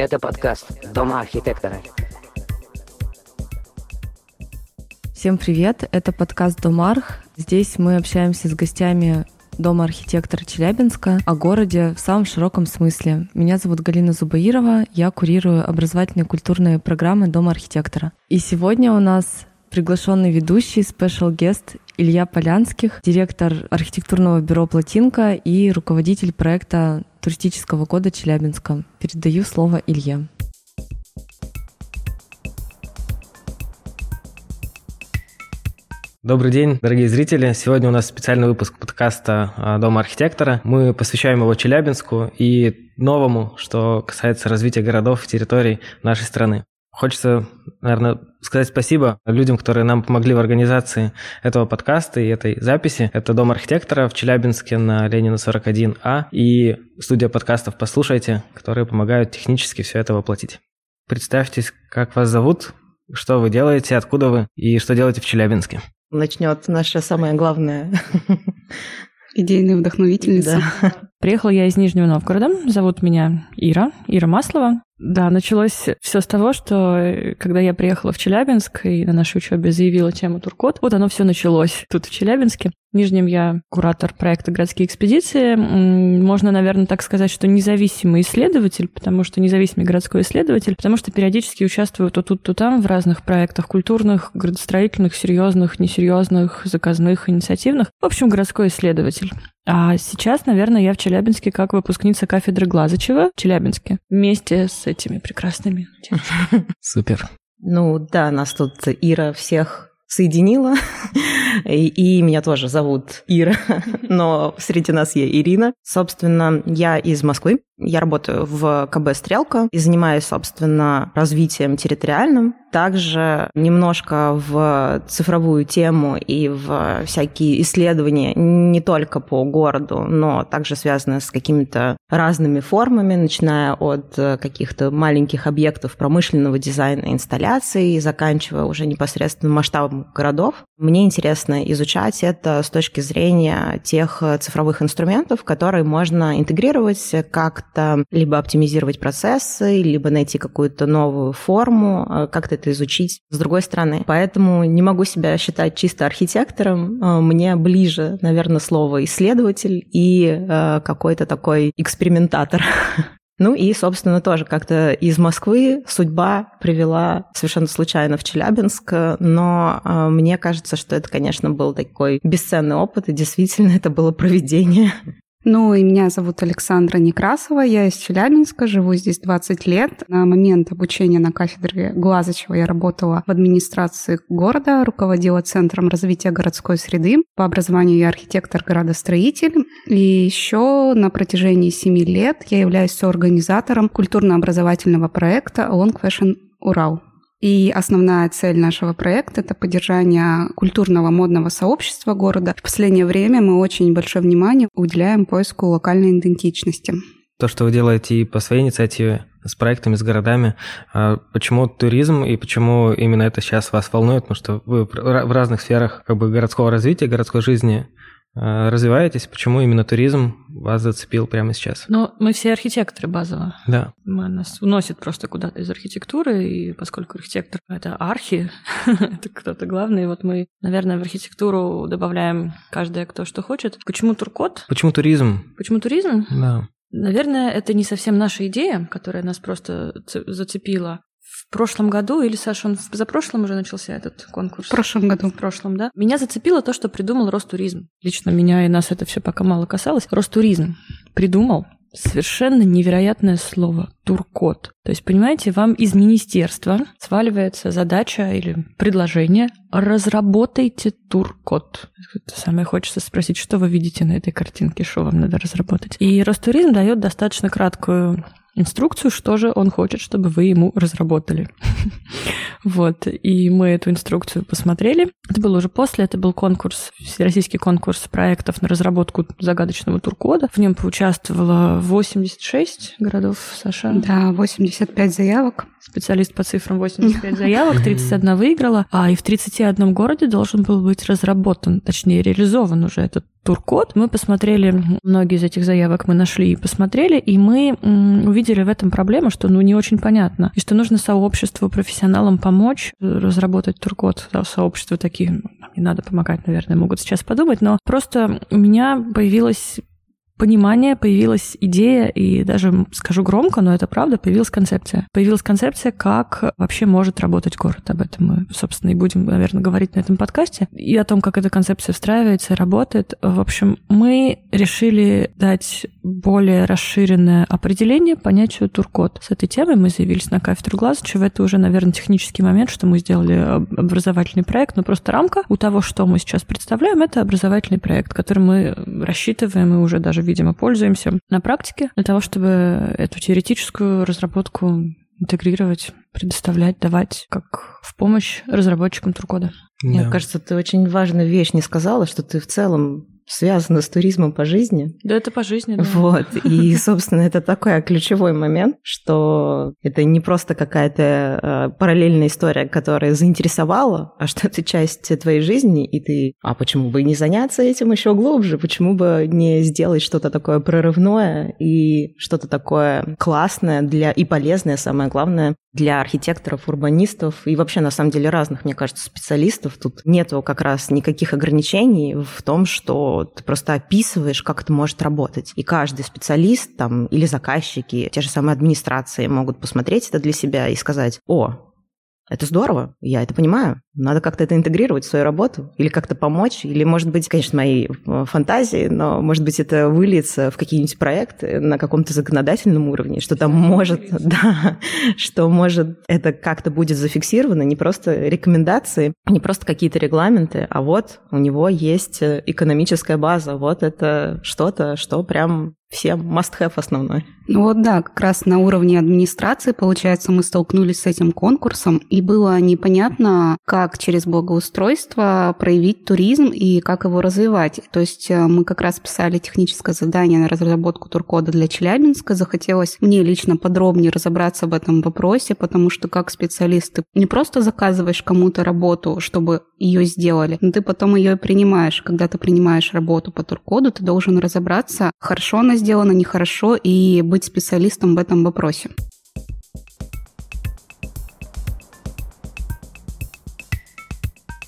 Это подкаст «Дома архитектора». Всем привет, это подкаст «Домарх». Здесь мы общаемся с гостями Дома архитектора Челябинска о городе в самом широком смысле. Меня зовут Галина Зубаирова, я курирую образовательные и культурные программы Дома архитектора. И сегодня у нас приглашенный ведущий, спешл гест Илья Полянских, директор архитектурного бюро «Плотинка» и руководитель проекта туристического года Челябинска. Передаю слово Илье. Добрый день, дорогие зрители. Сегодня у нас специальный выпуск подкаста а, «Дома архитектора». Мы посвящаем его Челябинску и новому, что касается развития городов и территорий нашей страны. Хочется, наверное, сказать спасибо людям, которые нам помогли в организации этого подкаста и этой записи. Это Дом архитектора в Челябинске на Ленина 41А и студия подкастов «Послушайте», которые помогают технически все это воплотить. Представьтесь, как вас зовут, что вы делаете, откуда вы и что делаете в Челябинске. Начнет наша самая главная идейная вдохновительница. Да. Приехала я из Нижнего Новгорода. Зовут меня Ира, Ира Маслова. Да, началось все с того, что э, когда я приехала в Челябинск и на нашей учебе заявила тему Туркот, вот оно все началось тут, в Челябинске. В Нижнем я куратор проекта «Городские экспедиции». Можно, наверное, так сказать, что независимый исследователь, потому что независимый городской исследователь, потому что периодически участвую то тут, то там в разных проектах культурных, градостроительных, серьезных, несерьезных, заказных, инициативных. В общем, городской исследователь. А сейчас, наверное, я в Челябинске как выпускница кафедры Глазычева в Челябинске вместе с этими прекрасными. Супер. Ну да, нас тут Ира всех соединила. И, и меня тоже зовут Ира, но среди нас я Ирина. Собственно, я из Москвы. Я работаю в КБ «Стрелка» и занимаюсь, собственно, развитием территориальным. Также немножко в цифровую тему и в всякие исследования не только по городу, но также связанные с какими-то разными формами, начиная от каких-то маленьких объектов промышленного дизайна инсталляций заканчивая уже непосредственно масштабом городов. Мне интересно изучать это с точки зрения тех цифровых инструментов, которые можно интегрировать как как-то либо оптимизировать процессы, либо найти какую-то новую форму, э, как-то это изучить с другой стороны. Поэтому не могу себя считать чисто архитектором. Э, мне ближе, наверное, слово исследователь и э, какой-то такой экспериментатор. Ну и, собственно, тоже как-то из Москвы судьба привела совершенно случайно в Челябинск, но э, мне кажется, что это, конечно, был такой бесценный опыт, и действительно это было проведение. Ну, и меня зовут Александра Некрасова, я из Челябинска, живу здесь 20 лет. На момент обучения на кафедре Глазычева я работала в администрации города, руководила Центром развития городской среды. По образованию я архитектор-градостроитель. И еще на протяжении 7 лет я являюсь соорганизатором культурно-образовательного проекта Long Fashion Урал. И основная цель нашего проекта – это поддержание культурного модного сообщества города. В последнее время мы очень большое внимание уделяем поиску локальной идентичности. То, что вы делаете и по своей инициативе, с проектами, с городами. А почему туризм и почему именно это сейчас вас волнует? Потому что вы в разных сферах как бы городского развития, городской жизни развиваетесь, почему именно туризм вас зацепил прямо сейчас? Ну, мы все архитекторы базово. Да. Мы, нас уносит просто куда-то из архитектуры, и поскольку архитектор — это архи, это кто-то главный, вот мы, наверное, в архитектуру добавляем каждое, кто что хочет. Почему туркот? Почему туризм? Почему туризм? Да. Наверное, это не совсем наша идея, которая нас просто зацепила в прошлом году, или, Саша, он в позапрошлом уже начался этот конкурс? В прошлом году. В прошлом, да. Меня зацепило то, что придумал Ростуризм. Лично меня и нас это все пока мало касалось. Ростуризм придумал совершенно невероятное слово туркот. То есть, понимаете, вам из министерства сваливается задача или предложение разработайте туркот. Самое хочется спросить, что вы видите на этой картинке, что вам надо разработать. И Ростуризм дает достаточно краткую инструкцию, что же он хочет, чтобы вы ему разработали. вот, и мы эту инструкцию посмотрели. Это было уже после, это был конкурс, всероссийский конкурс проектов на разработку загадочного туркода. В нем поучаствовало 86 городов, Саша. Да, 85 заявок. Специалист по цифрам 85 заявок, 31 выиграла, а и в 31 городе должен был быть разработан, точнее реализован уже этот туркод. Мы посмотрели, многие из этих заявок мы нашли и посмотрели, и мы увидели в этом проблему, что ну не очень понятно, и что нужно сообществу, профессионалам помочь разработать туркод. Да, такие, ну, не надо помогать, наверное, могут сейчас подумать, но просто у меня появилась понимание, появилась идея, и даже скажу громко, но это правда, появилась концепция. Появилась концепция, как вообще может работать город. Об этом мы, собственно, и будем, наверное, говорить на этом подкасте. И о том, как эта концепция встраивается работает. В общем, мы решили дать более расширенное определение понятию туркод. С этой темой мы заявились на кафедру Глазычева. Это уже, наверное, технический момент, что мы сделали образовательный проект, но просто рамка у того, что мы сейчас представляем, это образовательный проект, который мы рассчитываем и уже даже видимо, пользуемся на практике для того, чтобы эту теоретическую разработку интегрировать, предоставлять, давать как в помощь разработчикам Туркода. Да. Мне кажется, ты очень важную вещь не сказала, что ты в целом связано с туризмом по жизни. Да, это по жизни, да. Вот. И, собственно, это такой ключевой момент, что это не просто какая-то э, параллельная история, которая заинтересовала, а что это часть твоей жизни, и ты, а почему бы не заняться этим еще глубже? Почему бы не сделать что-то такое прорывное и что-то такое классное для и полезное, самое главное, для архитекторов, урбанистов и вообще, на самом деле, разных, мне кажется, специалистов. Тут нету как раз никаких ограничений в том, что ты просто описываешь, как это может работать. И каждый специалист там, или заказчики, те же самые администрации могут посмотреть это для себя и сказать, о, это здорово, я это понимаю. Надо как-то это интегрировать в свою работу или как-то помочь. Или, может быть, конечно, мои э, фантазии, но, может быть, это выльется в какие-нибудь проекты на каком-то законодательном уровне, что там может, да, что может это как-то будет зафиксировано, не просто рекомендации, не просто какие-то регламенты, а вот у него есть э, экономическая база, вот это что-то, что прям всем must-have основной. Ну вот да, как раз на уровне администрации, получается, мы столкнулись с этим конкурсом, и было непонятно, как через благоустройство проявить туризм и как его развивать. То есть э, мы как раз писали техническое задание на разработку туркода для Челябинска. Захотелось мне лично подробнее разобраться в этом вопросе, потому что как специалист ты не просто заказываешь кому-то работу, чтобы ее сделали, но ты потом ее принимаешь. Когда ты принимаешь работу по туркоду, ты должен разобраться, хорошо она сделано нехорошо и быть специалистом в этом вопросе.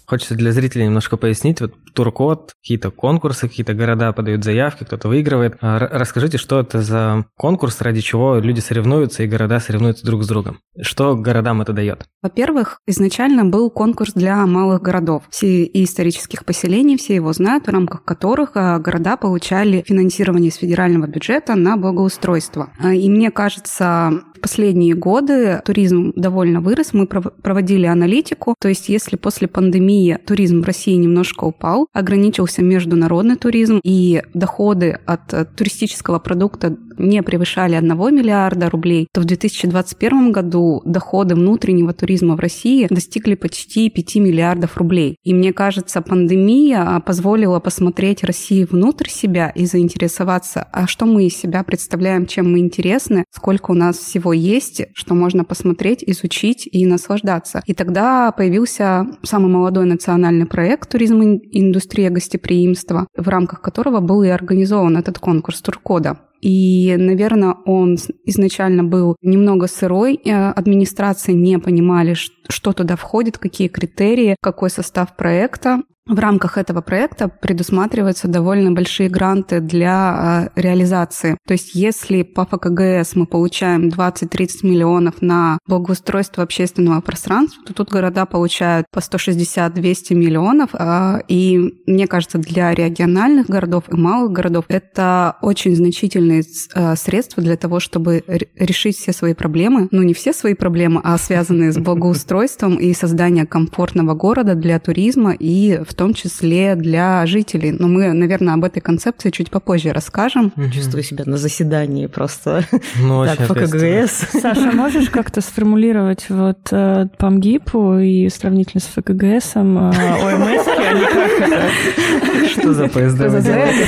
Хочется для зрителей немножко пояснить. Вот туркод, какие-то конкурсы, какие-то города подают заявки, кто-то выигрывает. А расскажите, что это за конкурс, ради чего люди соревнуются и города соревнуются друг с другом? Что городам это дает? Во-первых, изначально был конкурс для малых городов и исторических поселений, все его знают, в рамках которых а, города получали финансирование из федерального бюджета на благоустройство. А, и мне кажется, в последние годы туризм довольно вырос. Мы проводили аналитику. То есть, если после пандемии туризм в России немножко упал, ограничился международный туризм, и доходы от э, туристического продукта не превышали 1 миллиарда рублей, то в 2021 году доходы внутреннего туризма в России достигли почти 5 миллиардов рублей. И мне кажется, пандемия а, позволила посмотреть России внутрь себя и заинтересоваться, а что мы из себя представляем, чем мы интересны, сколько у нас всего есть, что можно посмотреть, изучить и наслаждаться. И тогда появился самый молодой национальный проект «Туризм и индустрия гостеприимства», в рамках которого был и организован этот конкурс туркода. И, наверное, он изначально был немного сырой. Э, администрации не понимали, что туда входит, какие критерии, какой состав проекта. В рамках этого проекта предусматриваются довольно большие гранты для э, реализации. То есть если по ФКГС мы получаем 20-30 миллионов на благоустройство общественного пространства, то тут города получают по 160-200 миллионов. Э, и мне кажется, для региональных городов и малых городов это очень значительные э, средства для того, чтобы решить все свои проблемы. Ну, не все свои проблемы, а связанные с благоустройством и созданием комфортного города для туризма и в в том числе для жителей. Но мы, наверное, об этой концепции чуть попозже расскажем. Чувствую себя на заседании просто. Ну, так, ФКГС. Саша, можешь как-то сформулировать вот э, по МГИПу и сравнительно с ФКГСом э, ОМС, это? Что за поезда вы делаете?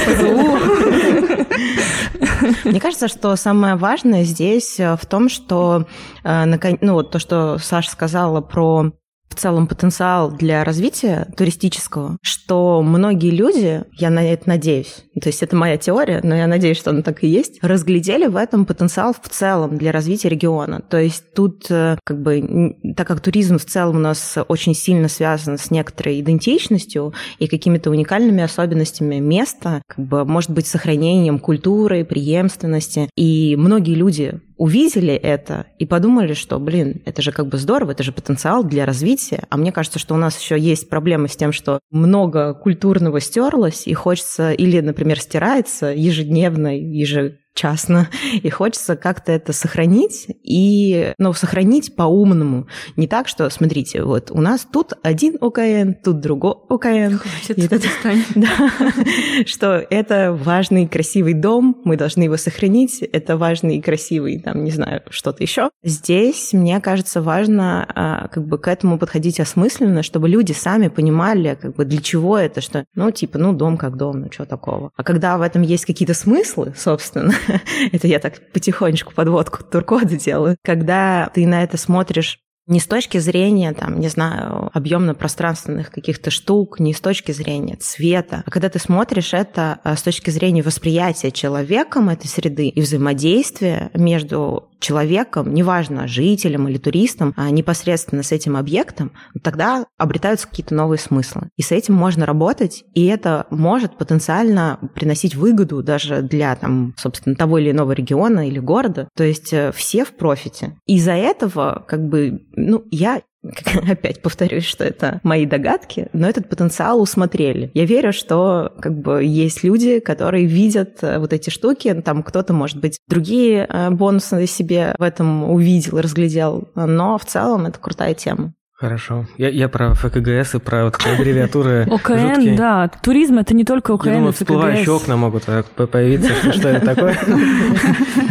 Мне кажется, что самое важное здесь э, в том, что ну, вот то, что Саша сказала про в целом потенциал для развития туристического, что многие люди, я на это надеюсь, то есть это моя теория, но я надеюсь, что она так и есть, разглядели в этом потенциал в целом для развития региона. То есть тут э, как бы, так как туризм в целом у нас очень сильно связан с некоторой идентичностью и какими-то уникальными особенностями места, как бы, может быть, сохранением культуры, преемственности. И многие люди увидели это и подумали, что, блин, это же как бы здорово, это же потенциал для развития. А мне кажется, что у нас еще есть проблемы с тем, что много культурного стерлось, и хочется, или, например, стирается ежедневно, ежегодно частно, и хочется как-то это сохранить, и, ну, сохранить по-умному. Не так, что, смотрите, вот у нас тут один ОКН, тут другой ОКН. Хватит, это, да, что это важный, красивый дом, мы должны его сохранить, это важный и красивый, там, не знаю, что-то еще. Здесь, мне кажется, важно а, как бы к этому подходить осмысленно, чтобы люди сами понимали, как бы для чего это, что, ну, типа, ну, дом как дом, ну, что такого. А когда в этом есть какие-то смыслы, собственно, это я так потихонечку подводку туркода делаю, когда ты на это смотришь не с точки зрения, там, не знаю, объемно-пространственных каких-то штук, не с точки зрения цвета, а когда ты смотришь это а, с точки зрения восприятия человеком этой среды и взаимодействия между человеком, неважно, жителем или туристом, а непосредственно с этим объектом, тогда обретаются какие-то новые смыслы. И с этим можно работать, и это может потенциально приносить выгоду даже для, там, собственно, того или иного региона или города. То есть э, все в профите. Из-за этого, как бы, ну, я опять повторюсь, что это мои догадки, но этот потенциал усмотрели. Я верю, что как бы есть люди, которые видят э, вот эти штуки, там кто-то, может быть, другие э, бонусы себе в этом увидел, разглядел, но в целом это крутая тема. Хорошо. Я, я про ФКГС и про вот аббревиатуры ОКН, да. Туризм — это не только ОКН Я думаю, всплывающие окна могут появиться, что это такое.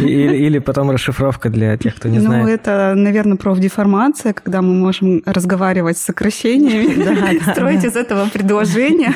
Или потом расшифровка для тех, кто не ну, знает. Ну, это, наверное, профдеформация, когда мы можем разговаривать с сокращениями, строить из этого предложения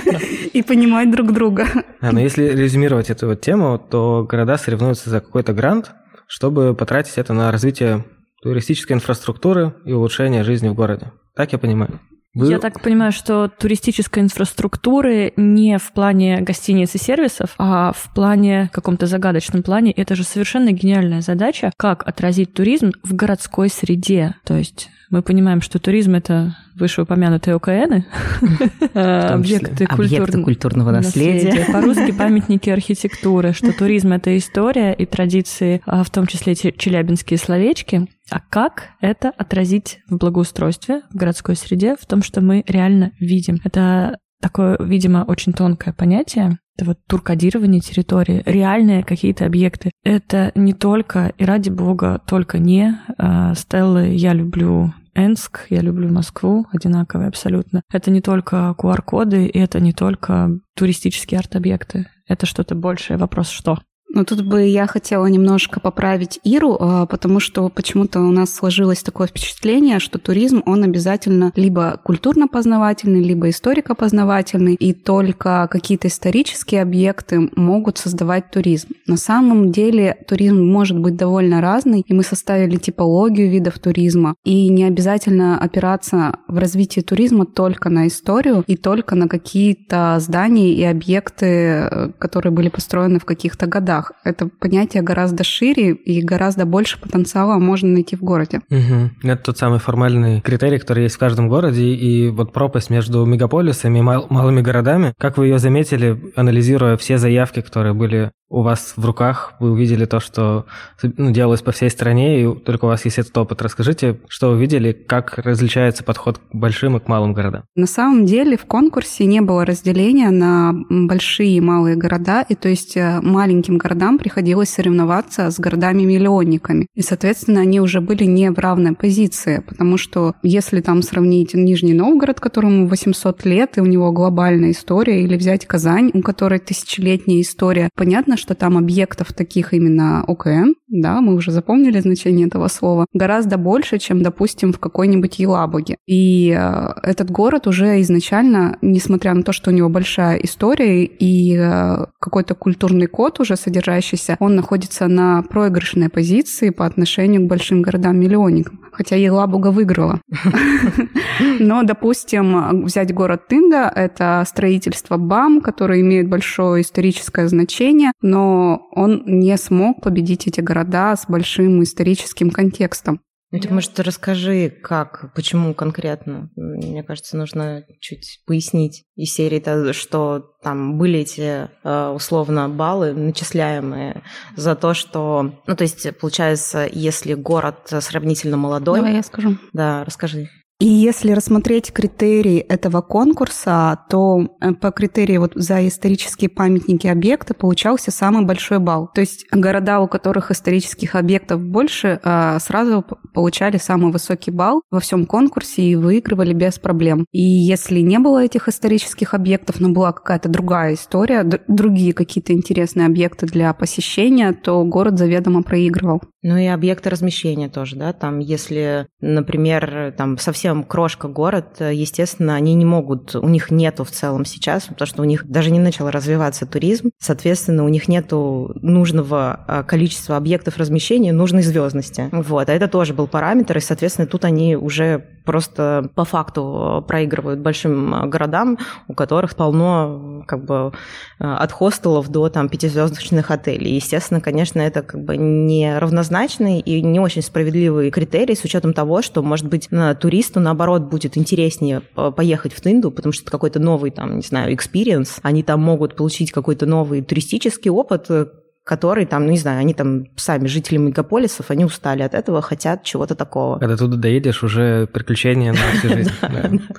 и понимать друг друга. но если резюмировать эту вот тему, то города соревнуются за какой-то грант, чтобы потратить это на развитие туристической инфраструктуры и улучшение жизни в городе. Так я понимаю. Вы... Я так понимаю, что туристической инфраструктуры не в плане гостиниц и сервисов, а в плане, каком-то загадочном плане. Это же совершенно гениальная задача, как отразить туризм в городской среде. То есть мы понимаем, что туризм — это вышеупомянутые ОКНы, объекты, объекты культурного наследия. По-русски памятники архитектуры, что туризм — это история и традиции, а в том числе челябинские словечки. А как это отразить в благоустройстве, в городской среде, в том, что мы реально видим? Это такое, видимо, очень тонкое понятие. Это вот туркодирование территории, реальные какие-то объекты. Это не только, и ради бога, только не э, Стеллы «Я люблю Энск, я люблю Москву, одинаковые абсолютно. Это не только QR-коды, и это не только туристические арт-объекты. Это что-то большее. Вопрос «что?». Ну, тут бы я хотела немножко поправить Иру, а, потому что почему-то у нас сложилось такое впечатление, что туризм, он обязательно либо культурно-познавательный, либо историко-познавательный, и только какие-то исторические объекты могут создавать туризм. На самом деле туризм может быть довольно разный, и мы составили типологию видов туризма, и не обязательно опираться в развитии туризма только на историю и только на какие-то здания и объекты, э, которые были построены в каких-то годах городах. Это понятие гораздо шире и гораздо больше потенциала можно найти в городе. Угу. Это тот самый формальный критерий, который есть в каждом городе, и вот пропасть между мегаполисами и мал- малыми городами. Как вы ее заметили, анализируя все заявки, которые были у вас в руках, вы увидели то, что ну, делалось по всей стране, и только у вас есть этот опыт. Расскажите, что вы видели, как различается подход к большим и к малым городам? На самом деле в конкурсе не было разделения на большие и малые города, и то есть э, маленьким городам приходилось соревноваться с городами-миллионниками. И, соответственно, они уже были не в равной позиции, потому что если там сравнить Нижний Новгород, которому 800 лет, и у него глобальная история, или взять Казань, у которой тысячелетняя история, понятно, что там объектов таких именно ОКН да, мы уже запомнили значение этого слова, гораздо больше, чем, допустим, в какой-нибудь Елабуге. И э, этот город уже изначально, несмотря на то, что у него большая история и э, какой-то культурный код уже содержащийся, он находится на проигрышной позиции по отношению к большим городам-миллионникам. Хотя Елабуга выиграла. Но, допустим, взять город Тында, это строительство БАМ, которое имеет большое историческое значение, но он не смог победить эти города с большим историческим контекстом. Ну, ты, может, расскажи, как, почему конкретно? Мне кажется, нужно чуть пояснить из серии, -то, что там были эти, э, условно, баллы начисляемые за то, что... Ну, то есть, получается, если город сравнительно молодой... Давай я скажу. Да, расскажи. И если рассмотреть критерии этого конкурса, то э, по критерии вот за исторические памятники объекта получался самый большой балл. То есть города, у которых исторических объектов больше, э, сразу получали самый высокий балл во всем конкурсе и выигрывали без проблем. И если не было этих исторических объектов, но была какая-то другая история, другие какие-то интересные объекты для посещения, то город заведомо проигрывал. Ну и объекты размещения тоже, да, там если, например, там совсем крошка город, естественно, они не могут, у них нету в целом сейчас, потому что у них даже не начал развиваться туризм, соответственно, у них нету нужного а, количества объектов размещения, нужной звездности. Вот, а это тоже был параметр, и, соответственно, тут они уже просто по факту проигрывают большим городам, у которых полно как бы от хостелов до там пятизвездочных отелей. Естественно, конечно, это как бы не равнозначно однозначный и не очень справедливый критерий с учетом того, что, может быть, туристу, наоборот, будет интереснее поехать в Тынду, потому что это какой-то новый, там, не знаю, experience. Они там могут получить какой-то новый туристический опыт, который там, ну не знаю, они там сами жители мегаполисов, они устали от этого, хотят чего-то такого. Когда туда доедешь, уже приключения на всю жизнь.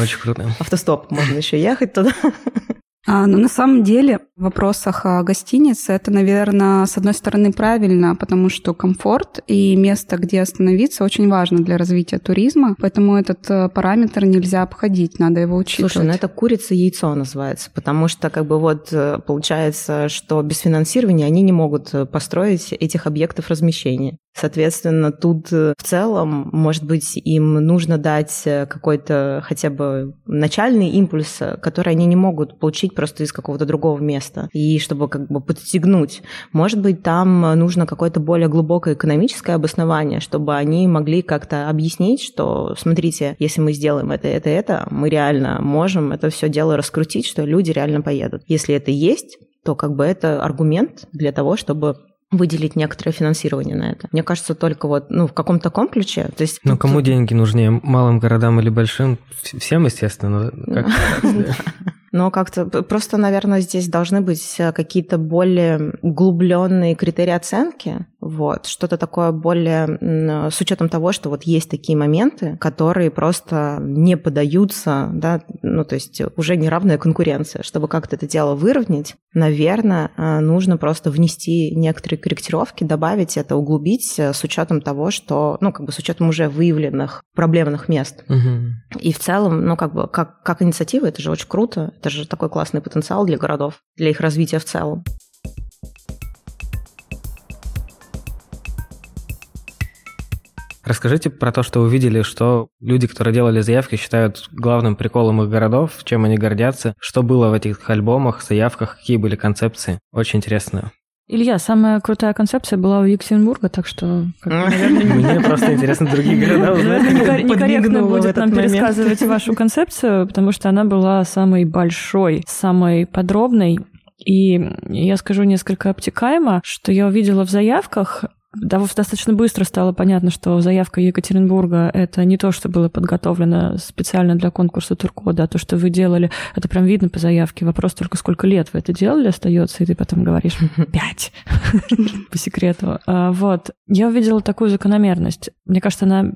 Очень круто. Автостоп, можно еще ехать туда. А, но на самом деле в вопросах о гостинице это, наверное, с одной стороны правильно, потому что комфорт и место, где остановиться, очень важно для развития туризма, поэтому этот э, параметр нельзя обходить, надо его учитывать. Слушай, ну это курица яйцо называется, потому что как бы вот э, получается, что без финансирования они не могут э, построить этих объектов размещения. Соответственно, тут в целом, может быть, им нужно дать какой-то хотя бы начальный импульс, который они не могут получить просто из какого-то другого места, и чтобы как бы подстегнуть. Может быть, там нужно какое-то более глубокое экономическое обоснование, чтобы они могли как-то объяснить, что, смотрите, если мы сделаем это, это, это, мы реально можем это все дело раскрутить, что люди реально поедут. Если это есть, то как бы это аргумент для того, чтобы выделить некоторое финансирование на это. Мне кажется, только вот ну, в каком-то таком ключе. То есть, ну, кому деньги нужнее, малым городам или большим? Всем, естественно. Как но как-то просто, наверное, здесь должны быть э, какие-то более углубленные критерии оценки, вот, что-то такое более с учетом того, что вот есть такие моменты, которые просто не подаются, да, ну, то есть уже неравная конкуренция. Чтобы как-то это дело выровнять, наверное, э, нужно просто внести некоторые корректировки, добавить это, углубить э, с учетом того, что, ну, как бы с учетом уже выявленных проблемных мест. Угу. И в целом, ну, как бы, как, как инициатива, это же очень круто, это же такой классный потенциал для городов, для их развития в целом. Расскажите про то, что вы видели, что люди, которые делали заявки, считают главным приколом их городов, чем они гордятся, что было в этих альбомах, заявках, какие были концепции. Очень интересно. Илья, самая крутая концепция была у Екатеринбурга, так что. Мне просто интересно другие города узнать. Некорректно будет нам пересказывать вашу концепцию, потому что она была самой большой, самой подробной. И я скажу несколько обтекаемо, что я увидела в заявках достаточно быстро стало понятно, что заявка Екатеринбурга — это не то, что было подготовлено специально для конкурса Туркода, а то, что вы делали, это прям видно по заявке. Вопрос только, сколько лет вы это делали, остается, и ты потом говоришь «пять» по секрету. А, вот. Я увидела такую закономерность. Мне кажется, она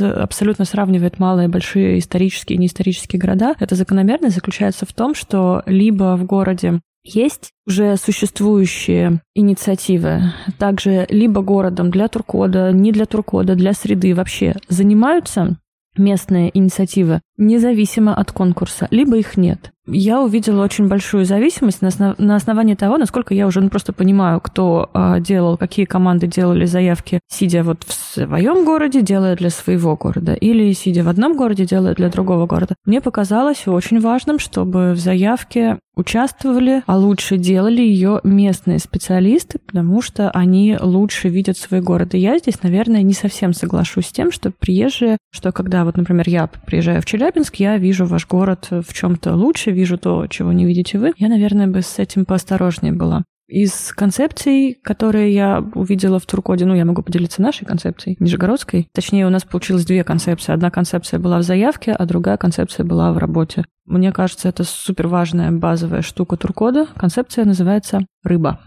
абсолютно сравнивает малые и большие исторические и неисторические города. Эта закономерность заключается в том, что либо в городе есть уже существующие инициативы, также либо городом для Туркода, не для Туркода, для среды. Вообще занимаются местные инициативы независимо от конкурса, либо их нет. Я увидела очень большую зависимость на, основ... на основании того, насколько я уже ну, просто понимаю, кто э, делал, какие команды делали заявки, сидя вот в своем городе, делая для своего города, или сидя в одном городе, делая для другого города. Мне показалось очень важным, чтобы в заявке участвовали, а лучше делали ее местные специалисты, потому что они лучше видят свой город. И я здесь, наверное, не совсем соглашусь с тем, что приезжие, что когда вот, например, я приезжаю в Челябинск, я вижу ваш город в чем-то лучше, вижу то, чего не видите вы. Я, наверное, бы с этим поосторожнее была. Из концепций, которые я увидела в Туркоде, ну, я могу поделиться нашей концепцией, нижегородской. Точнее, у нас получилось две концепции. Одна концепция была в заявке, а другая концепция была в работе. Мне кажется, это супер важная базовая штука Туркода. Концепция называется «рыба».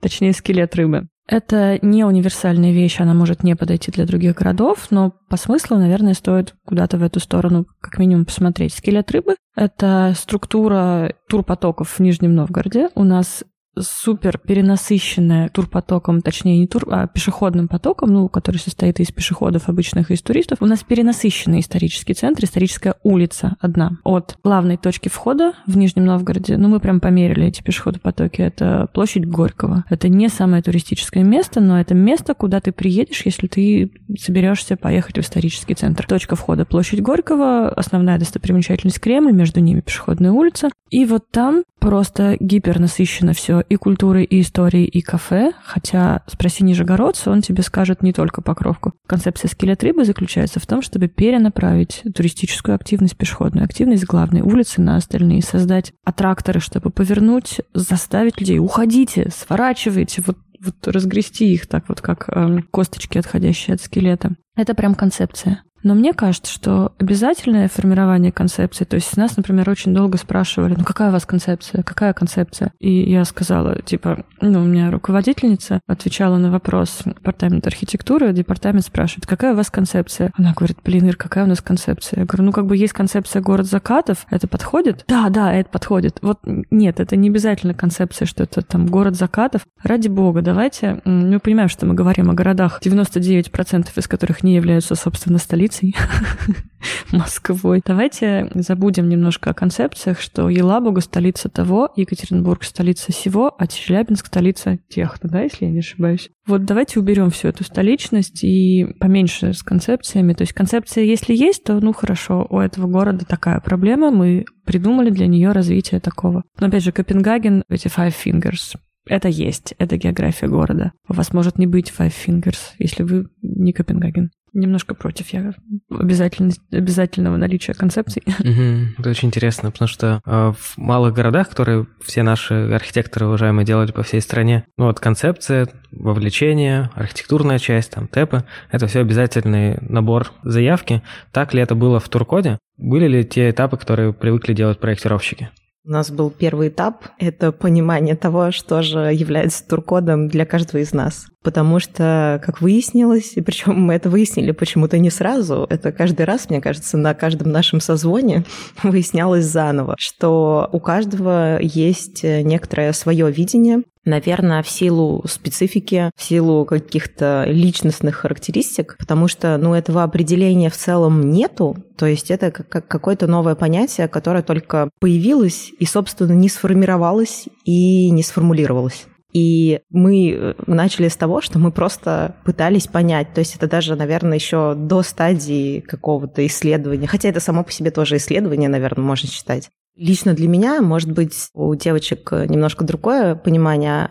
Точнее, скелет рыбы. Это не универсальная вещь, она может не подойти для других городов, но по смыслу, наверное, стоит куда-то в эту сторону как минимум посмотреть. Скелет рыбы — это структура турпотоков в Нижнем Новгороде. У нас супер перенасыщенная турпотоком, точнее не тур, а пешеходным потоком, ну, который состоит из пешеходов обычных и из туристов. У нас перенасыщенный исторический центр, историческая улица одна. От главной точки входа в Нижнем Новгороде, ну, мы прям померили эти пешеходопотоки, это площадь Горького. Это не самое туристическое место, но это место, куда ты приедешь, если ты соберешься поехать в исторический центр. Точка входа площадь Горького, основная достопримечательность Кремль, между ними пешеходная улица. И вот там просто гипернасыщено все и культурой, и историей, и кафе, хотя спроси нижегородца, он тебе скажет не только покровку. Концепция скелет рыбы заключается в том, чтобы перенаправить туристическую активность, пешеходную активность с главной улицы на остальные, создать аттракторы, чтобы повернуть, заставить людей, уходите, сворачивайте, вот вот разгрести их так вот, как э, косточки, отходящие от скелета. Это прям концепция. Но мне кажется, что обязательное формирование концепции, то есть нас, например, очень долго спрашивали, ну какая у вас концепция, какая концепция? И я сказала, типа, ну, у меня руководительница отвечала на вопрос департамента архитектуры, департамент спрашивает, какая у вас концепция? Она говорит, блин, Ир, какая у нас концепция? Я говорю, ну как бы есть концепция город закатов, это подходит? Да, да, это подходит. Вот нет, это не обязательно концепция, что это там город закатов. Ради бога, давайте, мы понимаем, что мы говорим о городах, 99% из которых не являются, собственно, столицей, столицей Москвой. Давайте забудем немножко о концепциях, что Елабуга — столица того, Екатеринбург — столица всего, а Челябинск — столица тех, да, если я не ошибаюсь. Вот давайте уберем всю эту столичность и поменьше с концепциями. То есть концепция, если есть, то, ну, хорошо, у этого города такая проблема, мы придумали для нее развитие такого. Но, опять же, Копенгаген, эти Five Fingers, это есть, это география города. У вас может не быть Five Fingers, если вы не Копенгаген немножко против я обязательность, обязательного наличия концепций. Угу. Это очень интересно, потому что э, в малых городах, которые все наши архитекторы уважаемые делали по всей стране, ну вот концепция, вовлечение, архитектурная часть, там тэпы, это все обязательный набор заявки. Так ли это было в Туркоде? Были ли те этапы, которые привыкли делать проектировщики? У нас был первый этап — это понимание того, что же является туркодом для каждого из нас. Потому что, как выяснилось, и причем мы это выяснили почему-то не сразу, это каждый раз, мне кажется, на каждом нашем созвоне выяснялось заново, что у каждого есть некоторое свое видение Наверное, в силу специфики, в силу каких-то личностных характеристик, потому что, ну, этого определения в целом нету, то есть это как какое-то новое понятие, которое только появилось и, собственно, не сформировалось и не сформулировалось. И мы э, начали с того, что мы просто пытались понять. То есть это даже, наверное, еще до стадии какого-то исследования. Хотя это само по себе тоже исследование, наверное, можно считать. Лично для меня, может быть, у девочек немножко другое понимание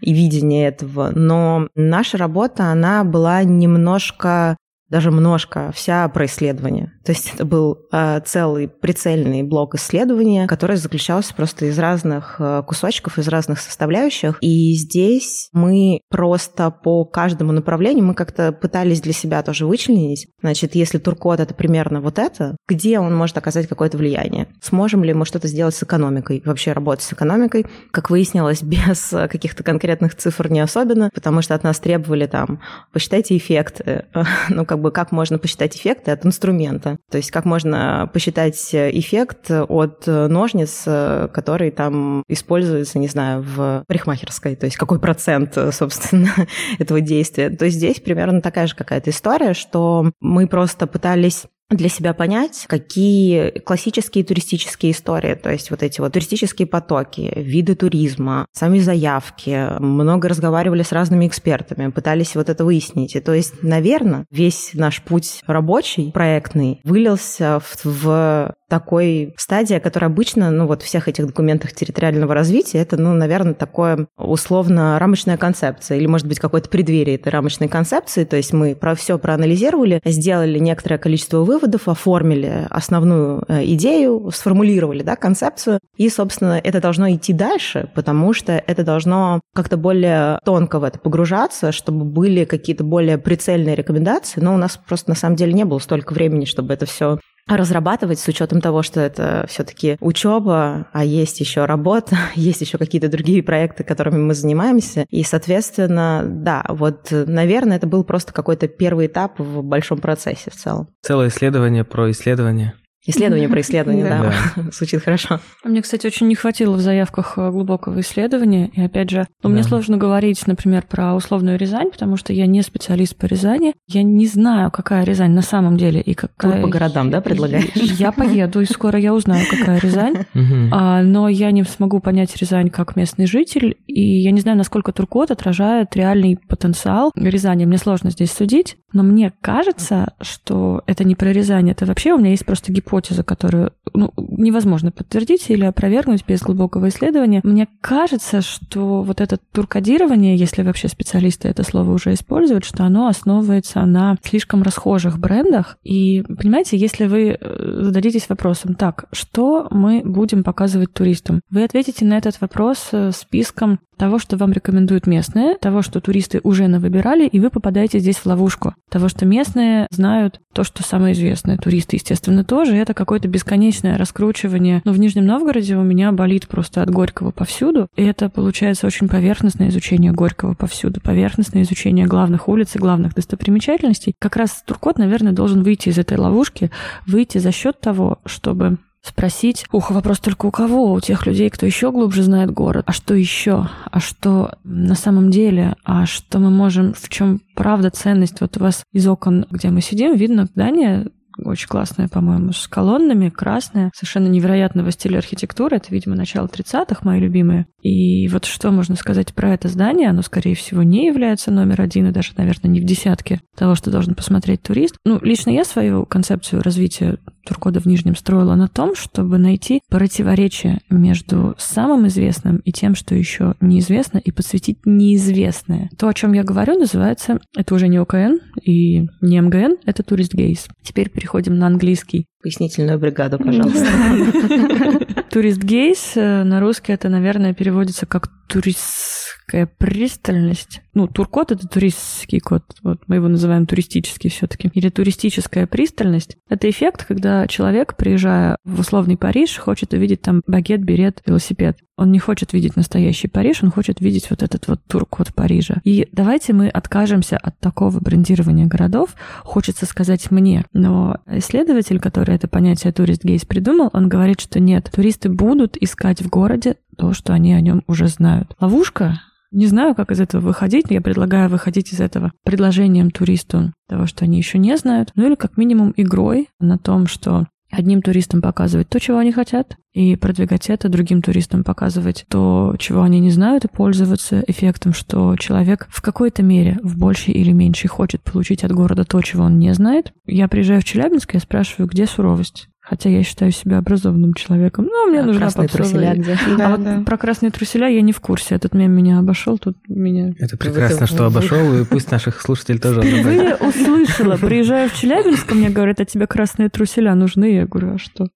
и видение этого, но наша работа, она была немножко даже множко, вся про исследование. То есть это был э, целый прицельный блок исследования, который заключался просто из разных э, кусочков, из разных составляющих. И здесь мы просто по каждому направлению мы как-то пытались для себя тоже вычленить. Значит, если туркод это примерно вот это, где он может оказать какое-то влияние? Сможем ли мы что-то сделать с экономикой? Вообще работать с экономикой? Как выяснилось, без каких-то конкретных цифр не особенно, потому что от нас требовали там, посчитайте эффекты, ну, как как бы как можно посчитать эффекты от инструмента. То есть как можно посчитать эффект от ножниц, которые там используются, не знаю, в парикмахерской. То есть какой процент, собственно, этого действия. То есть здесь примерно такая же какая-то история, что мы просто пытались для себя понять, какие классические туристические истории, то есть вот эти вот туристические потоки, виды туризма, сами заявки, много разговаривали с разными экспертами, пытались вот это выяснить. И то есть, наверное, весь наш путь рабочий, проектный, вылился в, в такой стадии, которая обычно, ну вот в всех этих документах территориального развития, это, ну, наверное, такое условно рамочная концепция или, может быть, какое-то преддверие этой рамочной концепции. То есть мы про все проанализировали, сделали некоторое количество выводов, оформили основную э, идею, сформулировали, да, концепцию, и, собственно, это должно идти дальше, потому что это должно как-то более тонко в это погружаться, чтобы были какие-то более прицельные рекомендации, но у нас просто на самом деле не было столько времени, чтобы это все разрабатывать с учетом того, что это все-таки учеба, а есть еще работа, есть еще какие-то другие проекты, которыми мы занимаемся. И, соответственно, да, вот, наверное, это был просто какой-то первый этап в большом процессе в целом. Целое исследование про исследование. Исследование про исследование, да. Звучит хорошо. Мне, кстати, очень не хватило в заявках э, глубокого исследования. И опять же, ну, мне сложно говорить, например, про условную Рязань, потому что я не специалист по Рязани. Я не знаю, какая Рязань на самом деле и какая... Ты по городам, да, предлагаешь? Я поеду, и скоро я узнаю, какая Рязань. А, но я не смогу понять Рязань как местный житель, и я не знаю, насколько Туркот отражает реальный потенциал Рязани. Мне сложно здесь судить, но мне кажется, что это не про Рязань, это вообще у меня есть просто гипотеза гипотеза, которую ну, невозможно подтвердить или опровергнуть без глубокого исследования. Мне кажется, что вот это туркодирование, если вообще специалисты это слово уже используют, что оно основывается на слишком расхожих брендах. И, понимаете, если вы э, зададитесь вопросом, так, что мы будем показывать туристам? Вы ответите на этот вопрос э, списком того, что вам рекомендуют местные, того, что туристы уже навыбирали, и вы попадаете здесь в ловушку. Того, что местные знают то, что самое известное. Туристы, естественно, тоже. Это какое-то бесконечное раскручивание. Но в Нижнем Новгороде у меня болит просто от Горького повсюду. И это получается очень поверхностное изучение Горького повсюду. Поверхностное изучение главных улиц и главных достопримечательностей. Как раз Туркот, наверное, должен выйти из этой ловушки, выйти за счет того, чтобы спросить, ух, вопрос только у кого? У тех людей, кто еще глубже знает город. А что еще? А что на самом деле? А что мы можем, в чем правда ценность? Вот у вас из окон, где мы сидим, видно здание очень классная, по-моему, с колоннами, красная, совершенно невероятного стиля архитектуры. Это, видимо, начало 30-х, мои любимые. И вот что можно сказать про это здание? Оно, скорее всего, не является номер один и даже, наверное, не в десятке того, что должен посмотреть турист. Ну, лично я свою концепцию развития Туркода в Нижнем строила на том, чтобы найти противоречие между самым известным и тем, что еще неизвестно, и подсветить неизвестное. То, о чем я говорю, называется, это уже не ОКН и не МГН, это турист гейс. Теперь переходим на английский. Пояснительную бригаду, пожалуйста. Турист гейс э, на русский это, наверное, переводится как туристская пристальность. Ну, туркод — это туристский код. Вот мы его называем туристический все таки Или туристическая пристальность. Это эффект, когда человек, приезжая в условный Париж, хочет увидеть там багет, берет, велосипед. Он не хочет видеть настоящий Париж, он хочет видеть вот этот вот туркод Парижа. И давайте мы откажемся от такого брендирования городов, хочется сказать мне. Но исследователь, который это понятие турист-гейс придумал, он говорит, что нет, туристы будут искать в городе то, что они о нем уже знают. Ловушка не знаю, как из этого выходить, но я предлагаю выходить из этого предложением туристу того, что они еще не знают, ну или как минимум игрой на том, что одним туристам показывать то, чего они хотят, и продвигать это, другим туристам показывать то, чего они не знают, и пользоваться эффектом, что человек в какой-то мере, в большей или меньшей, хочет получить от города то, чего он не знает. Я приезжаю в Челябинск, я спрашиваю, где суровость? Хотя я считаю себя образованным человеком. Ну, мне а нужна красные труселя где? А да, вот да. про красные труселя я не в курсе. Этот мем меня обошел, тут меня... Это прекрасно, что обошел, и пусть наших слушателей тоже Вы услышала. Приезжаю в Челябинск, мне говорят, а тебе красные труселя нужны? Я говорю, а что?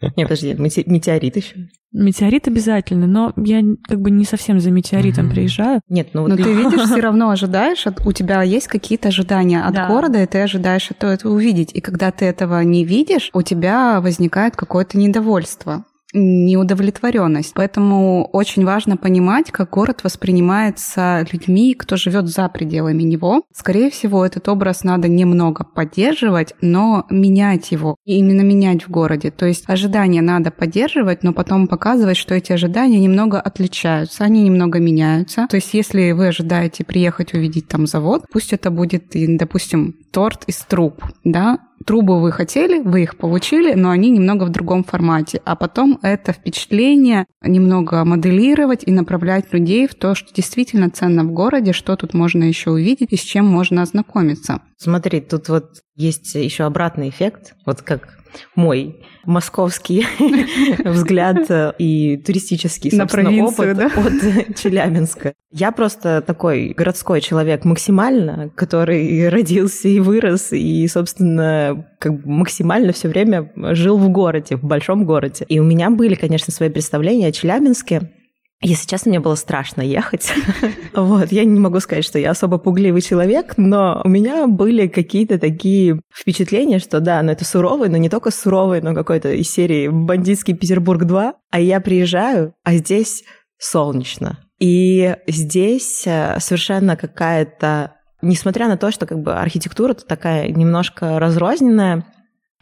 Нет, подожди, метеорит еще. Метеорит обязательно, но я как бы не совсем за метеоритом mm-hmm. приезжаю. Нет, ну вот но ты видишь, все равно ожидаешь, у тебя есть какие-то ожидания от да. города, и ты ожидаешь это, это увидеть. И когда ты этого не видишь, у тебя возникает какое-то недовольство неудовлетворенность. Поэтому очень важно понимать, как город воспринимается людьми, кто живет за пределами него. Скорее всего, этот образ надо немного поддерживать, но менять его. И именно менять в городе. То есть ожидания надо поддерживать, но потом показывать, что эти ожидания немного отличаются, они немного меняются. То есть если вы ожидаете приехать увидеть там завод, пусть это будет, допустим, торт из труб, да, трубы вы хотели, вы их получили, но они немного в другом формате. А потом это впечатление немного моделировать и направлять людей в то, что действительно ценно в городе, что тут можно еще увидеть и с чем можно ознакомиться. Смотри, тут вот есть еще обратный эффект, вот как мой московский взгляд э, и туристический, На опыт да? от Челябинска. Я просто такой городской человек максимально, который родился и вырос, и, собственно, как бы максимально все время жил в городе, в большом городе. И у меня были, конечно, свои представления о Челябинске, если честно, мне было страшно ехать. вот, я не могу сказать, что я особо пугливый человек, но у меня были какие-то такие впечатления, что да, ну это суровый, но не только суровый, но какой-то из серии «Бандитский Петербург 2», а я приезжаю, а здесь солнечно. И здесь э, совершенно какая-то Несмотря на то, что как бы архитектура такая немножко разрозненная,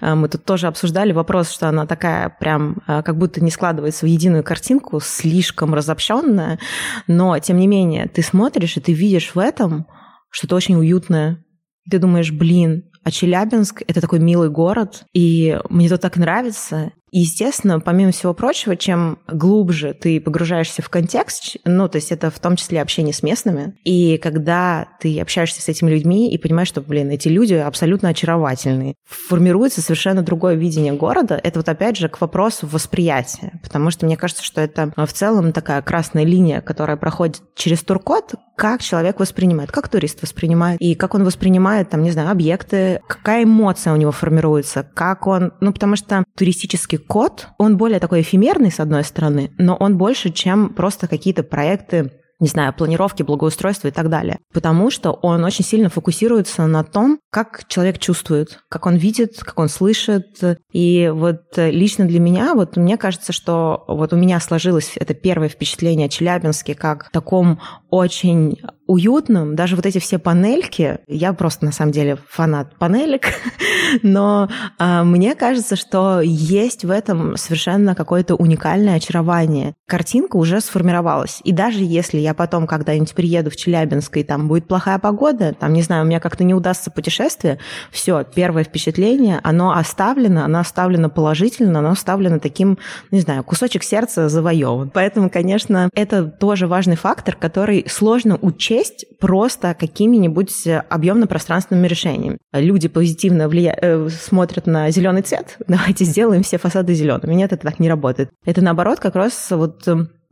мы тут тоже обсуждали вопрос, что она такая прям а, как будто не складывается в единую картинку, слишком разобщенная, но тем не менее ты смотришь и ты видишь в этом что-то очень уютное. Ты думаешь, блин, а Челябинск — это такой милый город, и мне тут так нравится. И, естественно, помимо всего прочего, чем глубже ты погружаешься в контекст, ну, то есть это в том числе общение с местными, и когда ты общаешься с этими людьми и понимаешь, что, блин, эти люди абсолютно очаровательные, формируется совершенно другое видение города, это вот опять же к вопросу восприятия, потому что мне кажется, что это в целом такая красная линия, которая проходит через туркод, как человек воспринимает, как турист воспринимает, и как он воспринимает, там, не знаю, объекты, какая эмоция у него формируется, как он, ну, потому что туристический код, он более такой эфемерный, с одной стороны, но он больше, чем просто какие-то проекты не знаю, планировки, благоустройства и так далее. Потому что он очень сильно фокусируется на том, как человек чувствует, как он видит, как он слышит. И вот лично для меня, вот мне кажется, что вот у меня сложилось это первое впечатление о Челябинске как таком очень уютным. Даже вот эти все панельки, я просто на самом деле фанат панелек, но а, мне кажется, что есть в этом совершенно какое-то уникальное очарование. Картинка уже сформировалась. И даже если я потом когда-нибудь приеду в Челябинск, и там будет плохая погода, там, не знаю, у меня как-то не удастся путешествие, все, первое впечатление, оно оставлено, оно оставлено положительно, оно оставлено таким, не знаю, кусочек сердца завоеван. Поэтому, конечно, это тоже важный фактор, который сложно учесть просто какими-нибудь объемно-пространственными решениями. Люди позитивно влия... Э, смотрят на зеленый цвет, давайте сделаем все фасады зелеными. Нет, это так не работает. Это наоборот как раз вот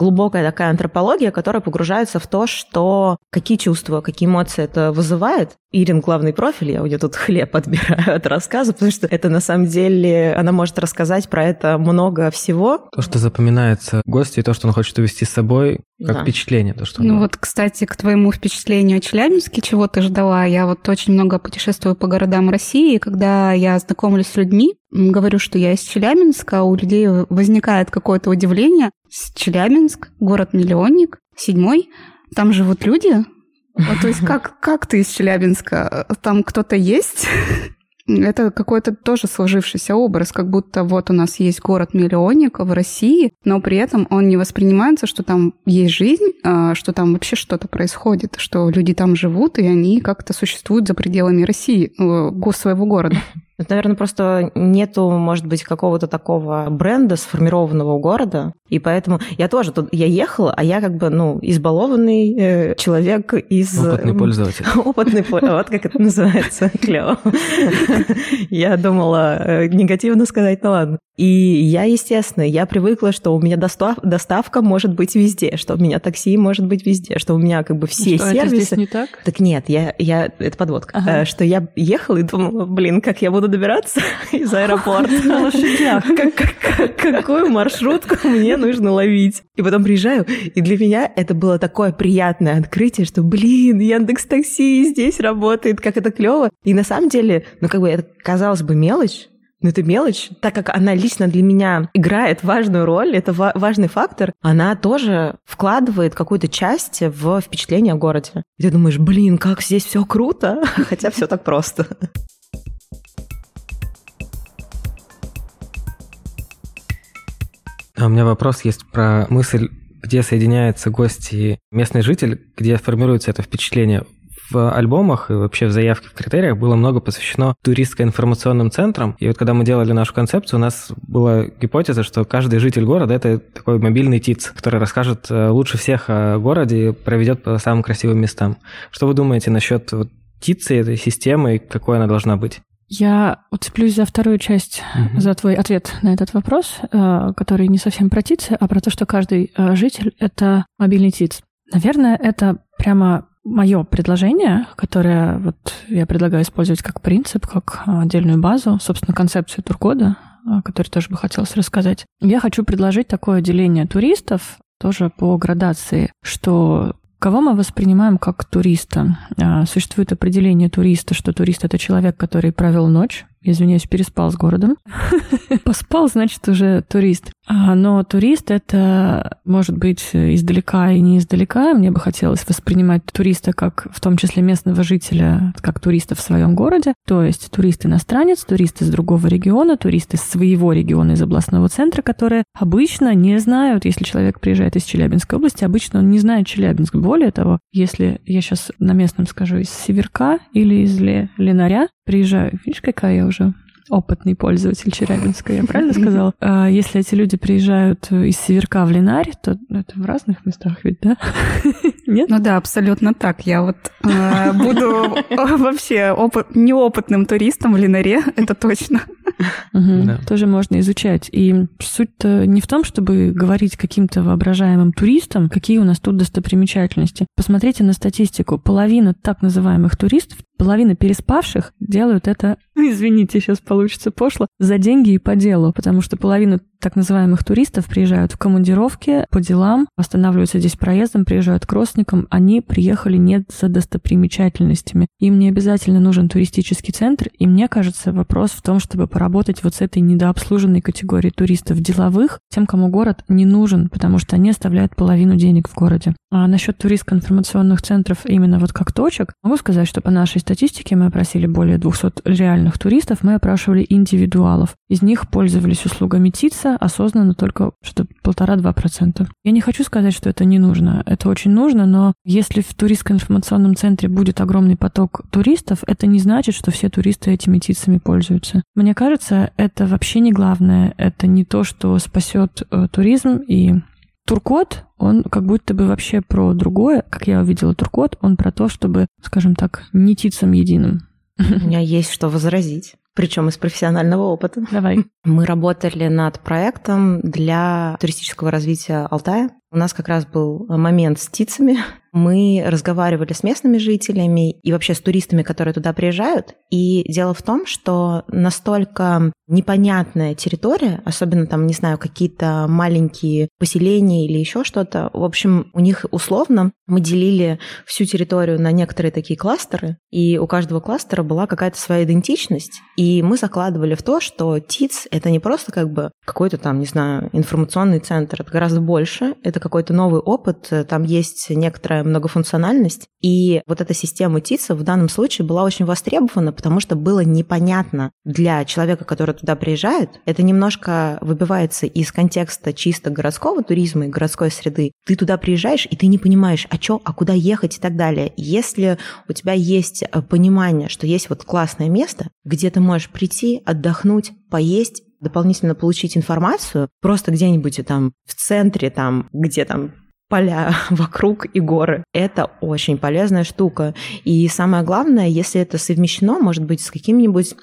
глубокая такая антропология, которая погружается в то, что какие чувства, какие эмоции это вызывает. Ирин главный профиль, я у нее тут хлеб отбираю от рассказа, потому что это на самом деле, она может рассказать про это много всего. То, что запоминается гостю, и то, что он хочет увести с собой, как да. впечатление. То, что ну вот, кстати, к твоему впечатлению о Челябинске, чего ты ждала? Я вот очень много путешествую по городам России, и когда я знакомлюсь с людьми, говорю, что я из Челябинска, у людей возникает какое-то удивление. Челябинск, город-миллионник, седьмой, там живут люди, а, то есть как, как ты из Челябинска? Там кто-то есть? Это какой-то тоже сложившийся образ, как будто вот у нас есть город-миллионник в России, но при этом он не воспринимается, что там есть жизнь, а, что там вообще что-то происходит, что люди там живут, и они как-то существуют за пределами России, э, своего города. Это, наверное, просто нету, может быть, какого-то такого бренда сформированного у города, и поэтому я тоже тут, я ехала, а я как бы, ну, избалованный э, человек из... Опытный пользователь. Опытный пользователь, вот как это называется, клево. Я думала э, негативно сказать, ну ладно. И я, естественно, я привыкла, что у меня достав, доставка может быть везде, что у меня такси может быть везде, что у меня как бы все что, сервисы... Это здесь не так? Так нет, я, я... это подводка. Ага. Э, что я ехала и думала, блин, как я буду добираться из аэропорта? На лошадях. Какую маршрутку мне нужно ловить? И потом приезжаю, и для меня это было такое приятное открытие, что, блин, Яндекс Такси здесь работает, как это клево. И на самом деле, ну как бы это казалось бы мелочь, но это мелочь, так как она лично для меня играет важную роль, это важный фактор, она тоже вкладывает какую-то часть в впечатление о городе. И ты думаешь, блин, как здесь все круто, хотя все так просто. А у меня вопрос есть про мысль, где соединяются гости и местный житель, где формируется это впечатление в альбомах и вообще в заявке в критериях было много посвящено туристско-информационным центрам. И вот когда мы делали нашу концепцию, у нас была гипотеза, что каждый житель города – это такой мобильный ТИЦ, который расскажет э, лучше всех о городе и проведет по самым красивым местам. Что вы думаете насчет вот ТИЦа, этой системы, и какой она должна быть? Я уцеплюсь за вторую часть, угу. за твой ответ на этот вопрос, э, который не совсем про ТИЦ, а про то, что каждый э, житель — это мобильный ТИЦ. Наверное, это прямо мое предложение, которое вот я предлагаю использовать как принцип, как отдельную базу, собственно, концепцию туркода, который тоже бы хотелось рассказать. Я хочу предложить такое деление туристов тоже по градации, что Кого мы воспринимаем как туриста? А, существует определение туриста, что турист — это человек, который провел ночь извиняюсь, переспал с городом. Поспал, значит, уже турист. А, но турист — это может быть издалека и не издалека. Мне бы хотелось воспринимать туриста как, в том числе местного жителя, как туриста в своем городе. То есть турист-иностранец, турист из другого региона, турист из своего региона, из областного центра, которые обычно не знают, если человек приезжает из Челябинской области, обычно он не знает Челябинск. Более того, если я сейчас на местном скажу из Северка или из Ленаря, приезжаю, видишь, какая я уже опытный пользователь Челябинска, я правильно сказала? А если эти люди приезжают из Северка в Линарь, то это в разных местах ведь, да? Нет? Ну да, абсолютно так. Я вот э, буду вообще опыт, неопытным туристом в Линаре, это точно. Угу, да. Тоже можно изучать. И суть-то не в том, чтобы говорить каким-то воображаемым туристам, какие у нас тут достопримечательности. Посмотрите на статистику. Половина так называемых туристов, половина переспавших делают это, извините, сейчас получится пошло, за деньги и по делу, потому что половина так называемых туристов приезжают в командировки по делам, останавливаются здесь проездом, приезжают к родственникам. Они приехали не за достопримечательностями. Им не обязательно нужен туристический центр. И мне кажется, вопрос в том, чтобы поработать вот с этой недообслуженной категорией туристов деловых, тем, кому город не нужен, потому что они оставляют половину денег в городе. А насчет туристско-информационных центров именно вот как точек, могу сказать, что по нашей статистике мы опросили более 200 реальных туристов, мы опрашивали индивидуалов. Из них пользовались услугами ТИЦа, осознанно только что полтора-два процента. Я не хочу сказать, что это не нужно. Это очень нужно, но если в туристско-информационном центре будет огромный поток туристов, это не значит, что все туристы этими ТИЦами пользуются. Мне кажется, это вообще не главное. Это не то, что спасет э, туризм и Туркот, он как будто бы вообще про другое. Как я увидела Туркот, он про то, чтобы, скажем так, не ТИЦам единым. У меня есть что возразить причем из профессионального опыта. Давай. Мы работали над проектом для туристического развития Алтая. У нас как раз был момент с птицами. Мы разговаривали с местными жителями и вообще с туристами, которые туда приезжают. И дело в том, что настолько непонятная территория, особенно там, не знаю, какие-то маленькие поселения или еще что-то. В общем, у них условно мы делили всю территорию на некоторые такие кластеры, и у каждого кластера была какая-то своя идентичность. И мы закладывали в то, что ТИЦ — это не просто как бы какой-то там, не знаю, информационный центр, это гораздо больше, это какой-то новый опыт, там есть некоторая многофункциональность. И вот эта система ТИЦа в данном случае была очень востребована, потому что было непонятно для человека, который туда приезжает, это немножко выбивается из контекста чисто городского туризма и городской среды. Ты туда приезжаешь, и ты не понимаешь, а что, а куда ехать и так далее. Если у тебя есть э, понимание, что есть вот классное место, где ты можешь прийти, отдохнуть, поесть, дополнительно получить информацию, просто где-нибудь там в центре, там, где там поля вокруг и горы. Это очень полезная штука. И самое главное, если это совмещено, может быть, с каким-нибудь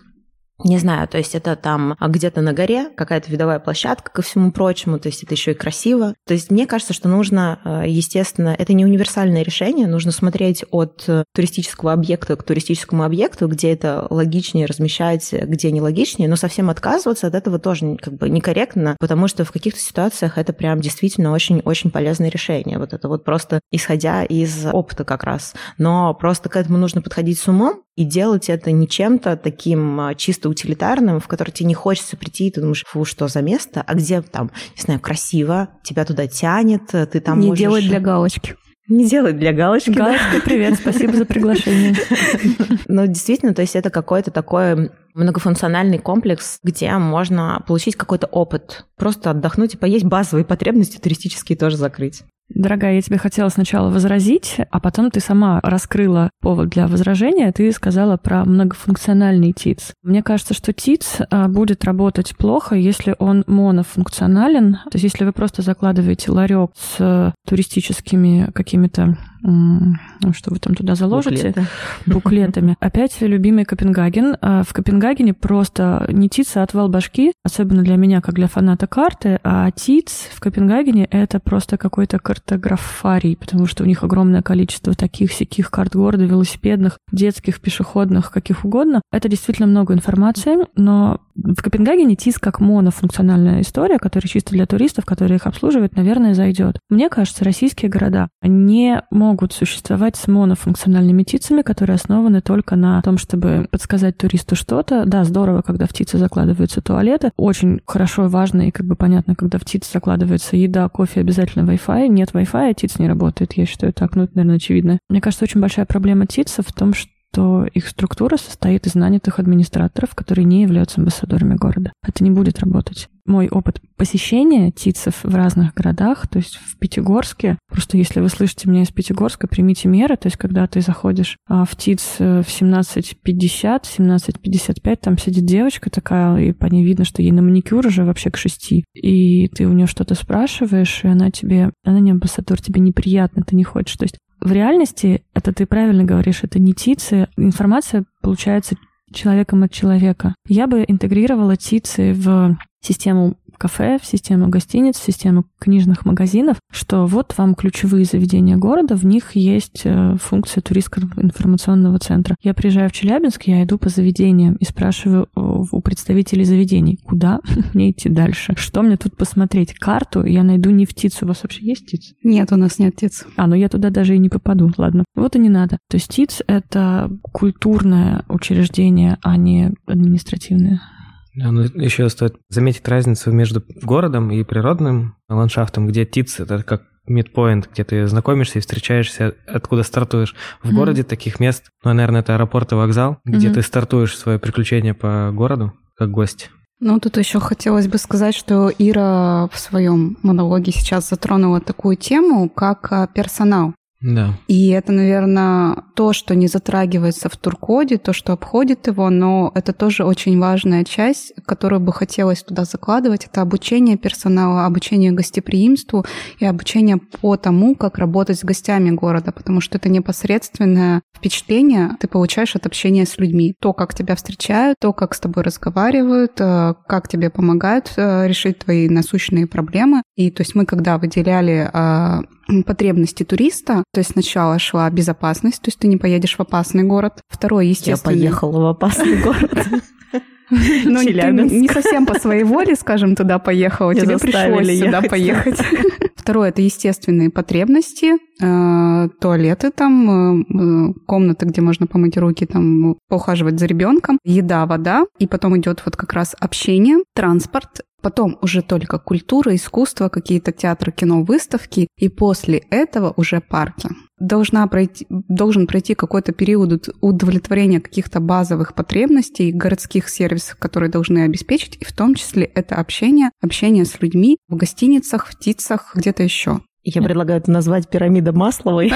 не знаю, то есть это там где-то на горе, какая-то видовая площадка ко всему прочему, то есть это еще и красиво. То есть мне кажется, что нужно, э, естественно, это не универсальное решение, нужно смотреть от э, туристического объекта к туристическому объекту, где это логичнее размещать, где нелогичнее, но совсем отказываться от этого тоже как бы некорректно, потому что в каких-то ситуациях это прям действительно очень-очень полезное решение. Вот это вот просто исходя из опыта как раз. Но просто к этому нужно подходить с умом, и делать это не чем-то таким а, чисто утилитарным, в который тебе не хочется прийти, и ты думаешь, фу, что за место, а где там, не знаю, красиво, тебя туда тянет, ты там не можешь... делать для галочки. Не делать для галочки. Галочка, да. привет, спасибо за приглашение. Ну, действительно, то есть это какой-то такой многофункциональный комплекс, где можно получить какой-то опыт, просто отдохнуть и поесть базовые потребности туристические тоже закрыть. Дорогая, я тебе хотела сначала возразить, а потом ты сама раскрыла повод для возражения. Ты сказала про многофункциональный ТИЦ. Мне кажется, что ТИЦ а, будет работать плохо, если он монофункционален. То есть если вы просто закладываете ларек с туристическими какими-то что вы там туда заложите, Буклеты. буклетами. Опять любимый Копенгаген. А В Копенгагене просто не ТИЦ, а отвал башки, особенно для меня, как для фаната карты, а ТИЦ в Копенгагене — это просто какой-то картографарий, потому что у них огромное количество таких сяких карт города, велосипедных, детских, пешеходных, каких угодно. Это действительно много информации, но в Копенгагене ТИС как монофункциональная история, которая чисто для туристов, которые их обслуживают, наверное, зайдет. Мне кажется, российские города не могут существовать с монофункциональными ТИЦами, которые основаны только на том, чтобы подсказать туристу что-то. Да, здорово, когда в ТИЦы закладываются туалеты. Очень хорошо важно, и как бы понятно, когда в ТИЦ закладывается еда, кофе, обязательно Wi-Fi. Нет Wi-Fi, ТИЦ не работает. Я считаю так, ну, это, наверное, очевидно. Мне кажется, очень большая проблема ТИЦа в том, что то их структура состоит из нанятых администраторов, которые не являются амбассадорами города. Это не будет работать. Мой опыт посещения ТИЦев в разных городах, то есть в Пятигорске, просто если вы слышите меня из Пятигорска, примите меры, то есть когда ты заходишь а, в ТИЦ в 17.50, 17.55, там сидит девочка такая, и по ней видно, что ей на маникюр уже вообще к шести, и ты у нее что-то спрашиваешь, и она тебе, она не амбассадор, тебе неприятно, ты не хочешь. То есть в реальности, это ты правильно говоришь, это не ТИЦы, информация получается человеком от человека. Я бы интегрировала ТИЦы в систему кафе, в систему гостиниц, в систему книжных магазинов, что вот вам ключевые заведения города, в них есть э, функция туристского информационного центра. Я приезжаю в Челябинск, я иду по заведениям и спрашиваю у представителей заведений, куда мне идти дальше, что мне тут посмотреть. Карту я найду не в ТИЦ. У вас вообще есть ТИЦ? Нет, у нас нет ТИЦ. А, ну я туда даже и не попаду. Ладно, вот и не надо. То есть ТИЦ — это культурное учреждение, а не административное. Ну, еще стоит заметить разницу между городом и природным ландшафтом, где ТИЦ — это как мидпоинт, где ты знакомишься и встречаешься, откуда стартуешь. В Мгм. городе таких мест, ну, наверное, это аэропорт и вокзал, где Мгм. ты стартуешь свое приключение по городу как гость. Ну, тут еще хотелось бы сказать, что Ира в своем монологе сейчас затронула такую тему, как а, персонал. Да. И это, наверное, то, что не затрагивается в туркоде, то, что обходит его, но это тоже очень важная часть, которую бы хотелось туда закладывать. Это обучение персонала, обучение гостеприимству и обучение по тому, как работать с гостями города, потому что это непосредственное впечатление ты получаешь от общения с людьми. То, как тебя встречают, то, как с тобой разговаривают, э, как тебе помогают э, решить твои насущные проблемы. И то есть мы, когда выделяли э, потребности туриста. То есть сначала шла безопасность, то есть ты не поедешь в опасный город. Второе, Я естественно... поехала в опасный город. Ну, ты Челябинск. не совсем по своей воле, скажем, туда поехала. Тебе пришлось сюда ехать. поехать. Второе – это естественные потребности, э, туалеты там, э, э, комнаты, где можно помыть руки, там, поухаживать за ребенком, еда, вода, и потом идет вот как раз общение, транспорт, Потом уже только культура, искусство, какие-то театры, кино, выставки, и после этого уже парки. Должна пройти, должен пройти какой-то период уд- удовлетворения каких-то базовых потребностей городских сервисов, которые должны обеспечить, и в том числе это общение, общение с людьми в гостиницах, в ТИЦах, где-то еще. Я предлагаю это назвать пирамида Масловой.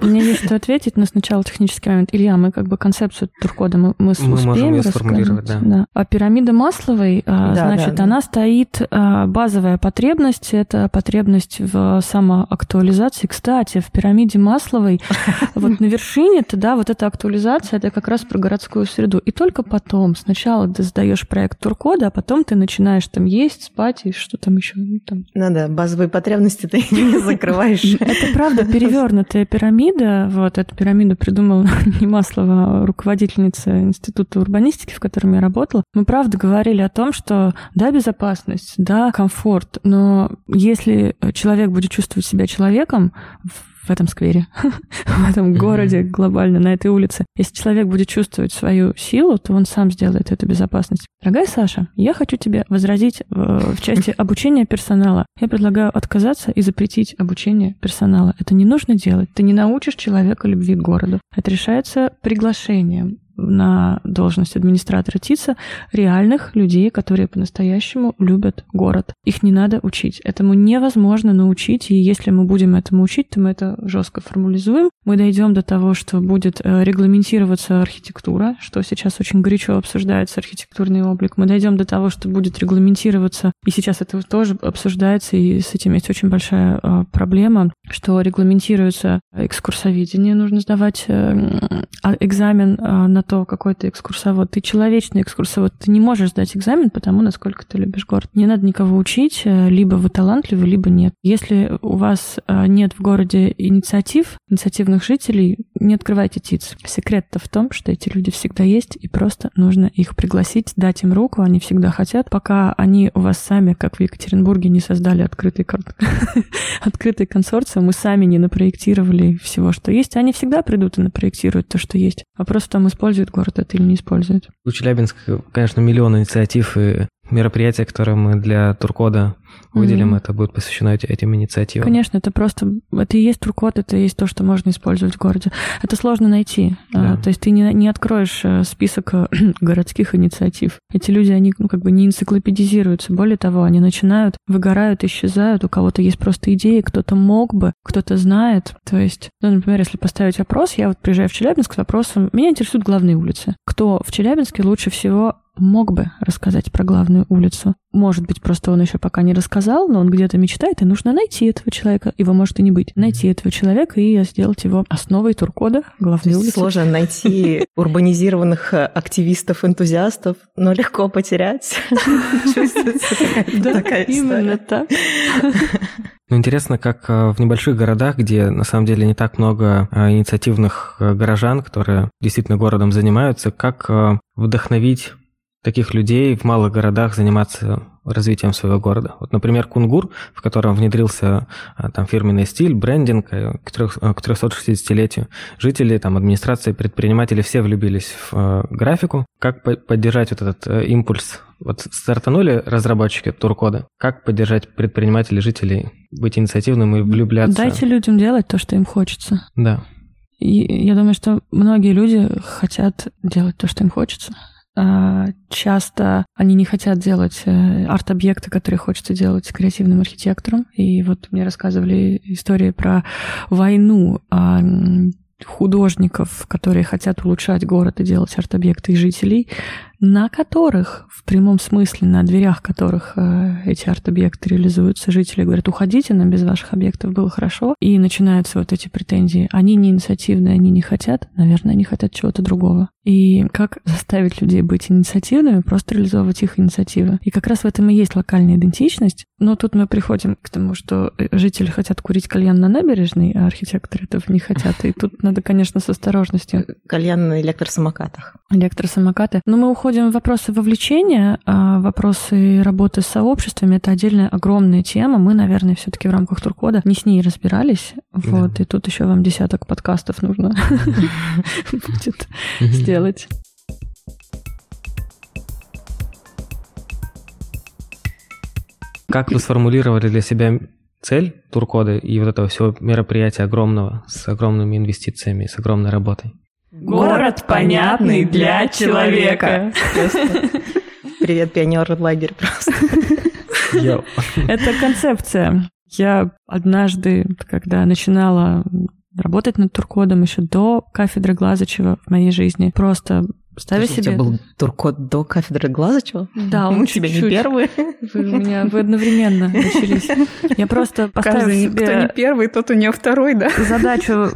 Мне есть что ответить, но сначала технический момент. Илья, мы как бы концепцию туркода мы, мы, Мы можем успеем рассказать? сформулировать, да. А пирамида Масловой, а, Да, значит, да, да. она стоит, а, базовая потребность, это потребность в самоактуализации. Кстати, в пирамиде Масловой, вот на вершине-то, да, вот эта актуализация, это как раз про городскую среду. И только потом, сначала ты сдаешь проект туркода, а потом ты начинаешь там есть, спать и что там еще. Ну, там. Ну да, базовые потребности ты не закрываешь. Это правда перевернутая пирамида. Вот эту пирамиду придумала не Маслова, руководительница Института урбанистики, в котором я работала. Мы правда говорили о том, что да, безопасность, да, комфорт, но если человек будет чувствовать себя человеком в этом сквере, в этом городе глобально, на этой улице, если человек будет чувствовать свою силу, то он сам сделает эту безопасность. Дорогая Саша, я хочу тебе возразить в, в части обучения персонала. Я предлагаю отказаться и запретить обучение персонала. Это не нужно делать. Ты не научишь человека любви к городу. Это решается приглашением на должность администратора ТИЦа реальных людей, которые по-настоящему любят город. Их не надо учить. Этому невозможно научить, и если мы будем этому учить, то мы это жестко формализуем. Мы дойдем до того, что будет э, регламентироваться архитектура, что сейчас очень горячо обсуждается, архитектурный облик. Мы дойдем до того, что будет регламентироваться, и сейчас это тоже обсуждается, и с этим есть очень большая э, проблема, что регламентируется экскурсоведение, нужно сдавать э, а, экзамен на то, какой ты экскурсовод. Ты человечный экскурсовод, ты не можешь сдать экзамен потому, насколько ты любишь город. Не надо никого учить, либо вы талантливы, либо нет. Если у вас нет в городе инициатив, инициативных жителей, не открывайте ТИЦ. Секрет-то в том, что эти люди всегда есть, и просто нужно их пригласить, дать им руку, они всегда хотят, пока они у вас сами, как в Екатеринбурге, не создали открытый, открытый консорциум, мы сами не напроектировали всего, что есть, они всегда придут и напроектируют то, что есть. Вопрос в том, использует город это или не использует. У Челябинска, конечно, миллион инициатив и мероприятие, которое мы для Туркода выделим, mm-hmm. это будет посвящено этим инициативам. Конечно, это просто, это и есть Туркод, это и есть то, что можно использовать в городе. Это сложно найти. А, да. то есть ты не, не откроешь э, список э, городских инициатив. Эти люди, они ну, как бы не энциклопедизируются. Более того, они начинают, выгорают, исчезают. У кого-то есть просто идеи, кто-то мог бы, кто-то знает. То есть, ну, например, если поставить вопрос, я вот приезжаю в Челябинск с вопросом, меня интересуют главные улицы. Кто в Челябинске лучше всего мог бы рассказать про главную улицу. Может быть, просто он еще пока не рассказал, но он где-то мечтает, и нужно найти этого человека. Его может и не быть. Найти этого человека и сделать его основой туркода главной улицы. Сложно найти урбанизированных э, активистов-энтузиастов, но легко потерять. Чувствуется такая Именно так. Ну, интересно, как э, в небольших городах, где на самом деле не так много э, инициативных горожан, которые действительно городом занимаются, как вдохновить таких людей в малых городах заниматься развитием своего города. Вот, например, Кунгур, в котором внедрился а, там фирменный стиль, брендинг э, к 360-летию. Жители, там, администрация, предприниматели все влюбились в э, графику. Как поддержать вот этот э, импульс? Вот стартанули разработчики туркода. Как поддержать предпринимателей, жителей быть инициативным и влюбляться? Дайте людям делать то, что им хочется. Да. И я думаю, что многие люди хотят делать то, что им хочется. А, часто они не хотят делать э, арт-объекты, которые хочется делать креативным архитектором. И вот мне рассказывали истории про войну а, художников, которые хотят улучшать город и делать арт-объекты жителей, на которых, в прямом смысле, на дверях которых э, эти арт-объекты реализуются, жители говорят, уходите, нам без ваших объектов было хорошо. И начинаются вот эти претензии. Они не инициативные, они не хотят, наверное, они хотят чего-то другого. И как заставить людей быть инициативными, просто реализовывать их инициативы. И как раз в этом и есть локальная идентичность. Но тут мы приходим к тому, что э, жители хотят курить кальян на набережной, а архитекторы этого не хотят. И тут надо, конечно, с осторожностью. Кальян на электросамокатах. Электросамокаты. Но мы уходим в вопросы вовлечения, а вопросы работы с сообществами. Это отдельная огромная тема. Мы, наверное, все-таки в рамках Туркода не с ней разбирались. Вот. И тут еще вам десяток подкастов нужно будет сделать. Как вы сформулировали для себя цель туркода и вот этого всего мероприятия огромного, с огромными инвестициями, с огромной работой? Город понятный для человека. Привет, пионер лагерь просто. Это концепция. Я однажды, когда начинала работать над туркодом еще до кафедры Глазычева в моей жизни, просто Ставя себе... У тебя был туркод до кафедры Глазычева? Да, мы тебя не первые. Вы у меня вы одновременно начались. Я просто поставила себе... Кто не первый, тот у нее второй, да? Задачу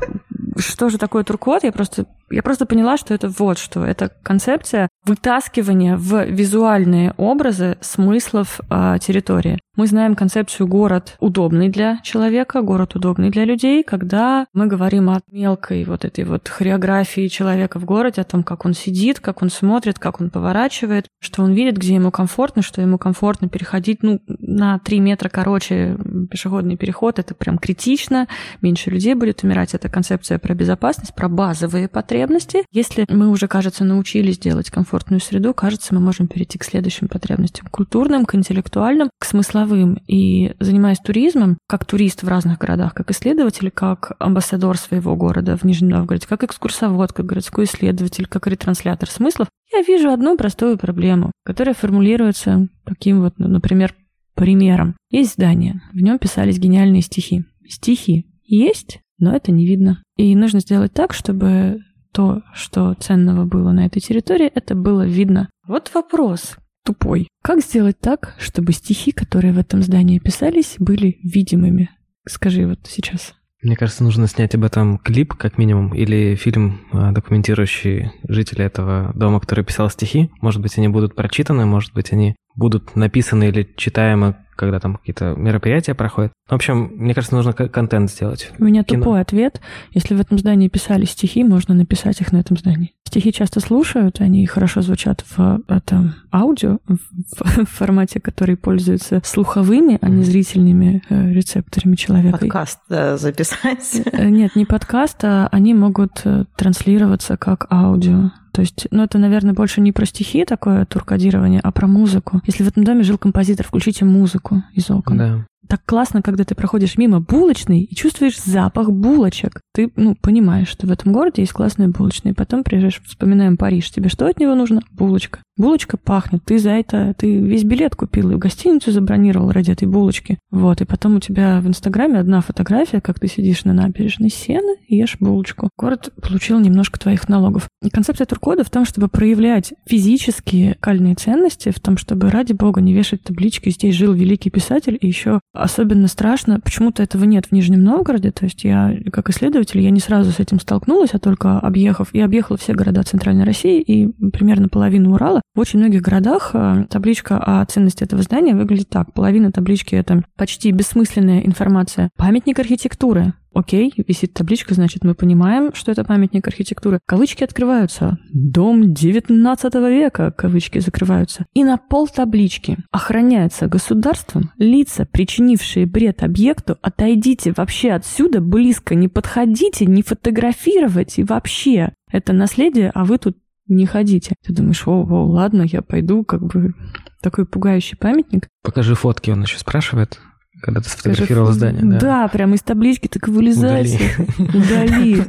что же такое туркод, я просто, я просто поняла, что это вот что. Это концепция вытаскивания в визуальные образы смыслов э, территории. Мы знаем концепцию город удобный для человека, город удобный для людей, когда мы говорим о мелкой вот этой вот хореографии человека в городе, о том, как он сидит, как он смотрит, как он поворачивает, что он видит, где ему комфортно, что ему комфортно переходить ну, на 3 метра короче пешеходный переход. Это прям критично, меньше людей будет умирать. Это концепция про безопасность, про базовые потребности. Если мы уже, кажется, научились делать комфортную среду, кажется, мы можем перейти к следующим потребностям. Культурным, к интеллектуальным, к смысловым. И занимаясь туризмом, как турист в разных городах, как исследователь, как амбассадор своего города в Нижнем Новгороде, как экскурсовод, как городской исследователь, как ретранслятор смыслов, я вижу одну простую проблему, которая формулируется таким вот, ну, например, примером. Есть здание, в нем писались гениальные стихи. Стихи есть, но это не видно. И нужно сделать так, чтобы то, что ценного было на этой территории, это было видно. Вот вопрос тупой. Как сделать так, чтобы стихи, которые в этом здании писались, были видимыми? Скажи вот сейчас. Мне кажется, нужно снять об этом клип, как минимум, или фильм, а, документирующий жителей этого дома, который писал стихи. Может быть, они будут прочитаны, может быть, они будут написаны или читаемы когда там какие-то мероприятия проходят. В общем, мне кажется, нужно контент сделать. У меня Кино. тупой ответ. Если в этом здании писали стихи, можно написать их на этом здании. Стихи часто слушают, они хорошо звучат в этом аудио, в, формате, который пользуется слуховыми, а не зрительными э, рецепторами человека. Подкаст э, записать? Э, нет, не подкаст, а они могут транслироваться как аудио. То есть, ну, это, наверное, больше не про стихи такое туркодирование, а про музыку. Если в этом доме жил композитор, включите музыку из окон. Да. Так классно, когда ты проходишь мимо булочной и чувствуешь запах булочек. Ты, ну, понимаешь, что в этом городе есть классные булочные. Потом приезжаешь, вспоминаем Париж. Тебе что от него нужно? Булочка. Булочка пахнет. Ты за это, ты весь билет купил и в гостиницу забронировал ради этой булочки. Вот, и потом у тебя в Инстаграме одна фотография, как ты сидишь на набережной Сены и ешь булочку. Город получил немножко твоих налогов. И концепция туркода в том, чтобы проявлять физические кальные ценности, в том, чтобы ради бога не вешать таблички «Здесь жил великий писатель» и еще особенно страшно, почему-то этого нет в Нижнем Новгороде, то есть я, как исследователь, я не сразу с этим столкнулась, а только объехав, и объехала все города Центральной России и примерно половину Урала. В очень многих городах э, табличка о ценности этого здания выглядит так. Половина таблички — это почти бессмысленная информация. Памятник архитектуры. Окей, висит табличка, значит, мы понимаем, что это памятник архитектуры. Кавычки открываются. Дом 19 века, кавычки закрываются. И на пол таблички охраняется государством лица, причинившие бред объекту. Отойдите вообще отсюда, близко не подходите, не фотографировать и вообще. Это наследие, а вы тут не ходите. Ты думаешь, о, о, ладно, я пойду, как бы такой пугающий памятник. Покажи фотки, он еще спрашивает. Когда ты сфотографировал Скажи, здание, да? Да, прямо из таблички так вылезайте. Удали.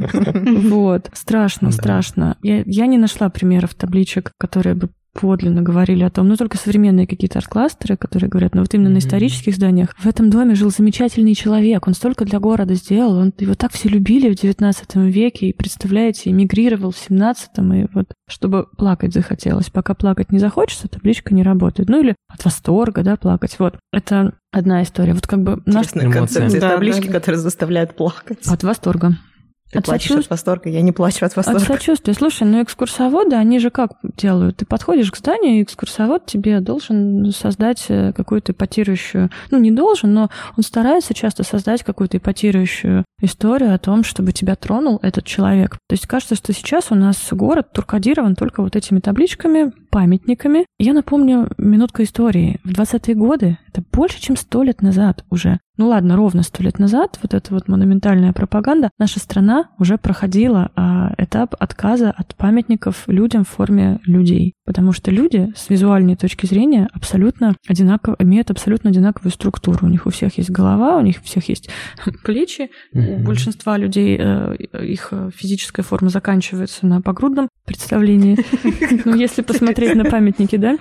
Вот. Страшно, страшно. Я, я не нашла примеров табличек, которые бы подлинно говорили о том, ну только современные какие-то арт-кластеры, которые говорят, ну вот именно mm-hmm. на исторических зданиях. В этом доме жил замечательный человек, он столько для города сделал, он, его так все любили в 19 веке, и, представляете, эмигрировал в 17 и вот чтобы плакать захотелось. Пока плакать не захочется, табличка не работает. Ну или от восторга, да, плакать. Вот, это одна история. Вот как бы... Интересная наш... концепция да, таблички, да, да. которые заставляют плакать. От восторга. Ты от плачешь сочувств... от восторга, я не плачу от восторга. От сочувствия. Слушай, ну экскурсоводы, они же как делают? Ты подходишь к зданию, и экскурсовод тебе должен создать э, какую-то ипотирующую... Ну, не должен, но он старается часто создать какую-то ипотирующую историю о том, чтобы тебя тронул этот человек. То есть кажется, что сейчас у нас город туркодирован только вот этими табличками, памятниками. Я напомню минутка истории. В 20-е годы, это больше, чем сто лет назад уже, ну ладно, ровно сто лет назад, вот эта вот монументальная пропаганда, наша страна уже проходила а, этап отказа от памятников людям в форме людей. Потому что люди с визуальной точки зрения абсолютно одинаково, имеют абсолютно одинаковую структуру. У них у всех есть голова, у них у всех есть плечи. У большинства людей э, их физическая форма заканчивается на погрудном представлении. Ну, если посмотреть на памятники, да?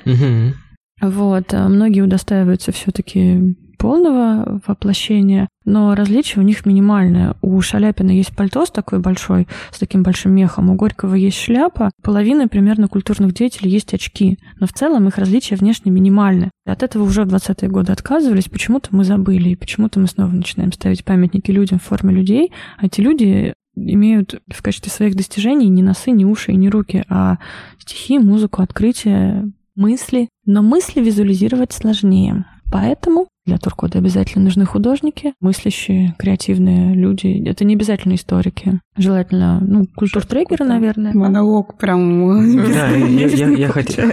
Вот, а многие удостаиваются все-таки полного воплощения, но различие у них минимальное. У Шаляпина есть пальто с такой большой, с таким большим мехом, у Горького есть шляпа, половина примерно культурных деятелей есть очки, но в целом их различия внешне минимальны. От этого уже в 20-е годы отказывались, почему-то мы забыли, и почему-то мы снова начинаем ставить памятники людям в форме людей, а эти люди имеют в качестве своих достижений не носы, не уши и не руки, а стихи, музыку, открытия, мысли. Но мысли визуализировать сложнее. Поэтому для туркода обязательно нужны художники, мыслящие, креативные люди. Это не обязательно историки. Желательно, ну, культуртрекеры, наверное. Монолог прям... Да, я хотел...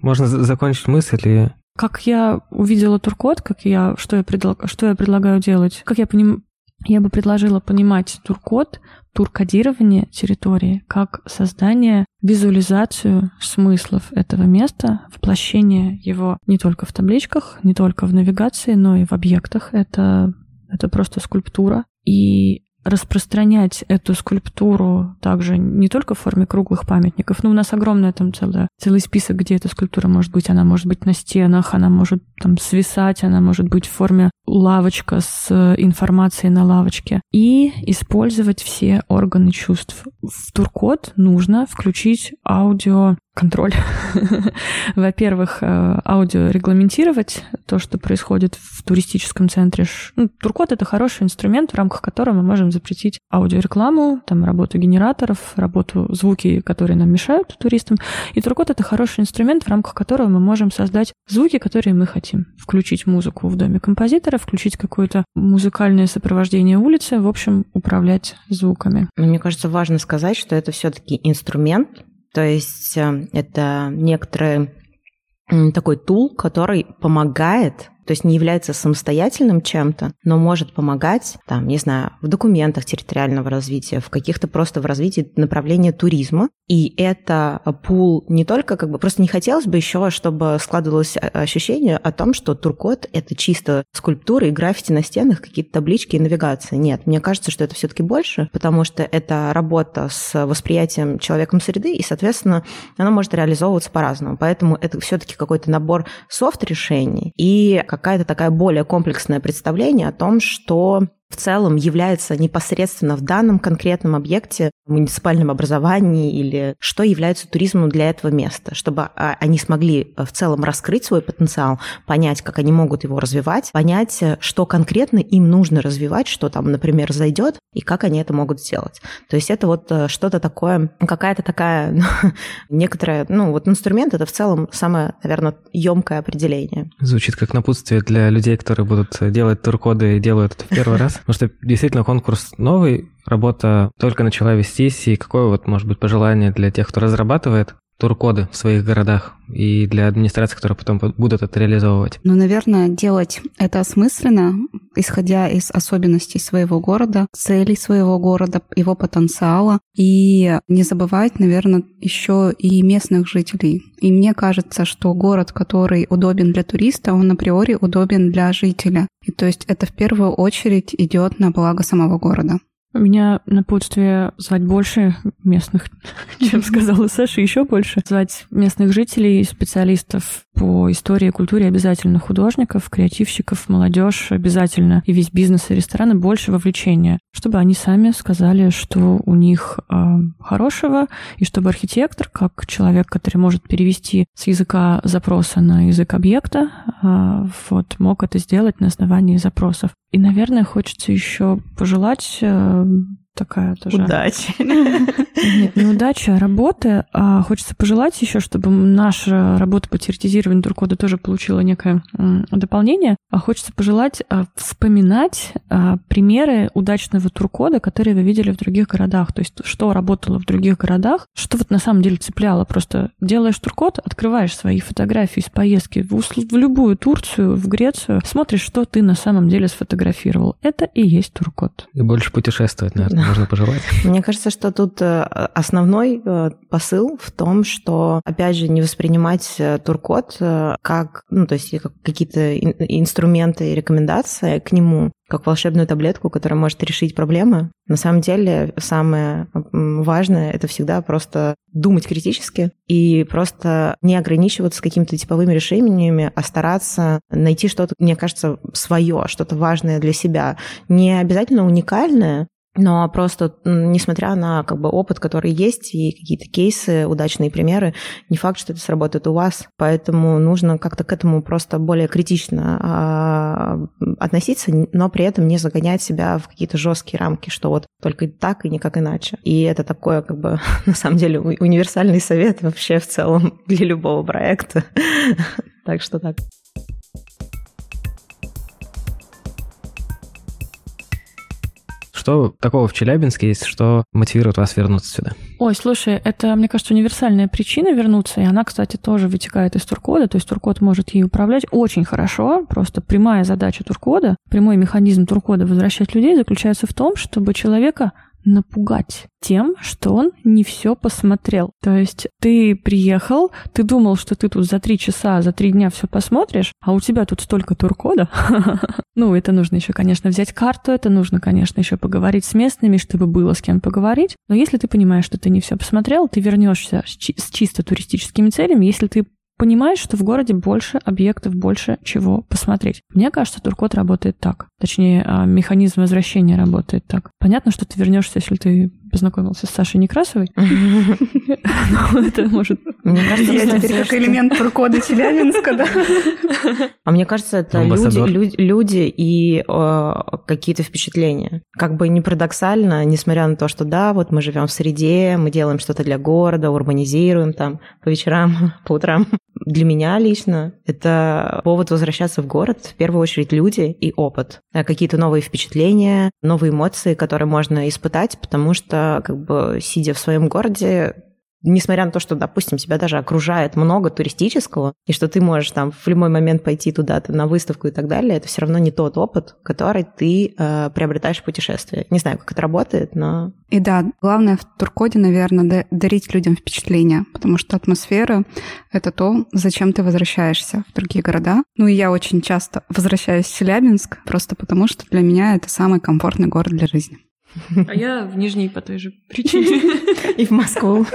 Можно закончить мысль и... Как я увидела туркот, как я, что я, предлаг, что я предлагаю делать, как я поним, Я бы предложила понимать туркод, туркодирование территории как создание, визуализацию смыслов этого места, воплощение его не только в табличках, не только в навигации, но и в объектах. Это, это просто скульптура. И распространять эту скульптуру также не только в форме круглых памятников, но у нас огромный там целый, целый список, где эта скульптура может быть. Она может быть на стенах, она может там свисать, она может быть в форме лавочка с информацией на лавочке. И использовать все органы чувств. В туркод нужно включить аудио контроль. Во-первых, э, аудио регламентировать то, что происходит в туристическом центре. Ну, Туркод — это хороший инструмент, в рамках которого мы можем запретить аудиорекламу, там, работу генераторов, работу звуки, которые нам мешают туристам. И Туркод — это хороший инструмент, в рамках которого мы можем создать звуки, которые мы хотим. Включить музыку в доме композитора, включить какое-то музыкальное сопровождение улицы, в общем, управлять звуками. Мне кажется, важно сказать, что это все-таки инструмент, то есть э, это некоторый такой тул, который помогает то есть не является самостоятельным чем-то, но может помогать, там, не знаю, в документах территориального развития, в каких-то просто в развитии направления туризма. И это пул не только как бы, просто не хотелось бы еще, чтобы складывалось ощущение о том, что туркот — это чисто скульптуры и граффити на стенах, какие-то таблички и навигация. Нет, мне кажется, что это все-таки больше, потому что это работа с восприятием человеком среды, и, соответственно, она может реализовываться по-разному. Поэтому это все-таки какой-то набор софт-решений и какая-то такая более комплексное представление о том, что в целом является непосредственно в данном конкретном объекте, муниципальном образовании или что является туризмом для этого места, чтобы а, они смогли э, в целом раскрыть свой потенциал, понять, как они могут его развивать, понять, э, что конкретно им нужно развивать, что там, например, зайдет и как они это могут сделать. То есть это вот э, что-то такое, какая-то такая некоторая, ну вот инструмент это в целом самое, наверное, емкое определение. Звучит как напутствие для людей, которые будут делать туркоды и делают это в первый раз. Потому что действительно конкурс новый, работа только начала вестись, и какое вот может быть пожелание для тех, кто разрабатывает туркоды в своих городах и для администрации, которые потом будут это реализовывать? Ну, наверное, делать это осмысленно, исходя из особенностей своего города, целей своего города, его потенциала. И не забывать, наверное, еще и местных жителей. И мне кажется, что город, который удобен для туриста, он априори удобен для жителя. И то есть это в первую очередь идет на благо самого города. У меня напутствие звать больше местных, чем сказала Саша, еще больше. Звать местных жителей, специалистов по истории и культуре обязательно художников, креативщиков, молодежь обязательно и весь бизнес и рестораны больше вовлечения, чтобы они сами сказали, что у них э, хорошего, и чтобы архитектор, как человек, который может перевести с языка запроса на язык объекта, э, вот, мог это сделать на основании запросов. И, наверное, хочется еще пожелать э, такая тоже... Удачи. Нет, не удачи, а работы. А хочется пожелать еще, чтобы наша работа по теоретизированию туркода тоже получила некое дополнение. А хочется пожелать а, вспоминать а, примеры удачного туркода, которые вы видели в других городах. То есть, что работало в других городах, что вот на самом деле цепляло. Просто делаешь туркод, открываешь свои фотографии из поездки в, в любую Турцию, в Грецию, смотришь, что ты на самом деле сфотографировал. Это и есть туркод. И больше путешествовать, наверное можно пожелать? Мне кажется, что тут э, основной э, посыл в том, что, опять же, не воспринимать э, туркод как, ну, то есть как какие-то инструменты и рекомендации к нему, как волшебную таблетку, которая может решить проблемы. На самом деле, самое важное — это всегда просто думать критически и просто не ограничиваться какими-то типовыми решениями, а стараться найти что-то, мне кажется, свое, что-то важное для себя. Не обязательно уникальное, но просто, несмотря на как бы, опыт, который есть, и какие-то кейсы, удачные примеры, не факт, что это сработает у вас. Поэтому нужно как-то к этому просто более критично а, относиться, но при этом не загонять себя в какие-то жесткие рамки, что вот только так и никак иначе. И это такое, как бы, на самом деле, универсальный совет вообще в целом для любого проекта. Так что так. Что такого в Челябинске есть, что мотивирует вас вернуться сюда? Ой, слушай, это, мне кажется, универсальная причина вернуться, и она, кстати, тоже вытекает из туркода, то есть туркод может ей управлять очень хорошо, просто прямая задача туркода, прямой механизм туркода возвращать людей заключается в том, чтобы человека напугать тем, что он не все посмотрел. То есть ты приехал, ты думал, что ты тут за три часа, за три дня все посмотришь, а у тебя тут столько туркода. Ну, это нужно еще, конечно, взять карту, это нужно, конечно, еще поговорить с местными, чтобы было с кем поговорить. Но если ты понимаешь, что ты не все посмотрел, ты вернешься с чисто туристическими целями. Если ты понимаешь, что в городе больше объектов, больше чего посмотреть. Мне кажется, Туркот работает так. Точнее, а, механизм возвращения работает так. Понятно, что ты вернешься, если ты познакомился с Сашей Некрасовой. Ну, это может... Мне кажется, я теперь как элемент туркода Челябинска, да? А мне кажется, это люди, люди и э, какие-то впечатления. Как бы не парадоксально, несмотря на то, что да, вот мы живем в среде, мы делаем что-то для города, урбанизируем там по вечерам, по утрам. Для меня лично это повод возвращаться в город, в первую очередь люди и опыт. Какие-то новые впечатления, новые эмоции, которые можно испытать, потому что как бы сидя в своем городе, несмотря на то, что, допустим, тебя даже окружает много туристического, и что ты можешь там в любой момент пойти туда-то на выставку и так далее, это все равно не тот опыт, который ты э, приобретаешь в путешествии. Не знаю, как это работает, но... И да, главное в Туркоде, наверное, дарить людям впечатления, потому что атмосфера — это то, зачем ты возвращаешься в другие города. Ну и я очень часто возвращаюсь в Челябинск, просто потому что для меня это самый комфортный город для жизни. А я в Нижний по той же причине. И в Москву.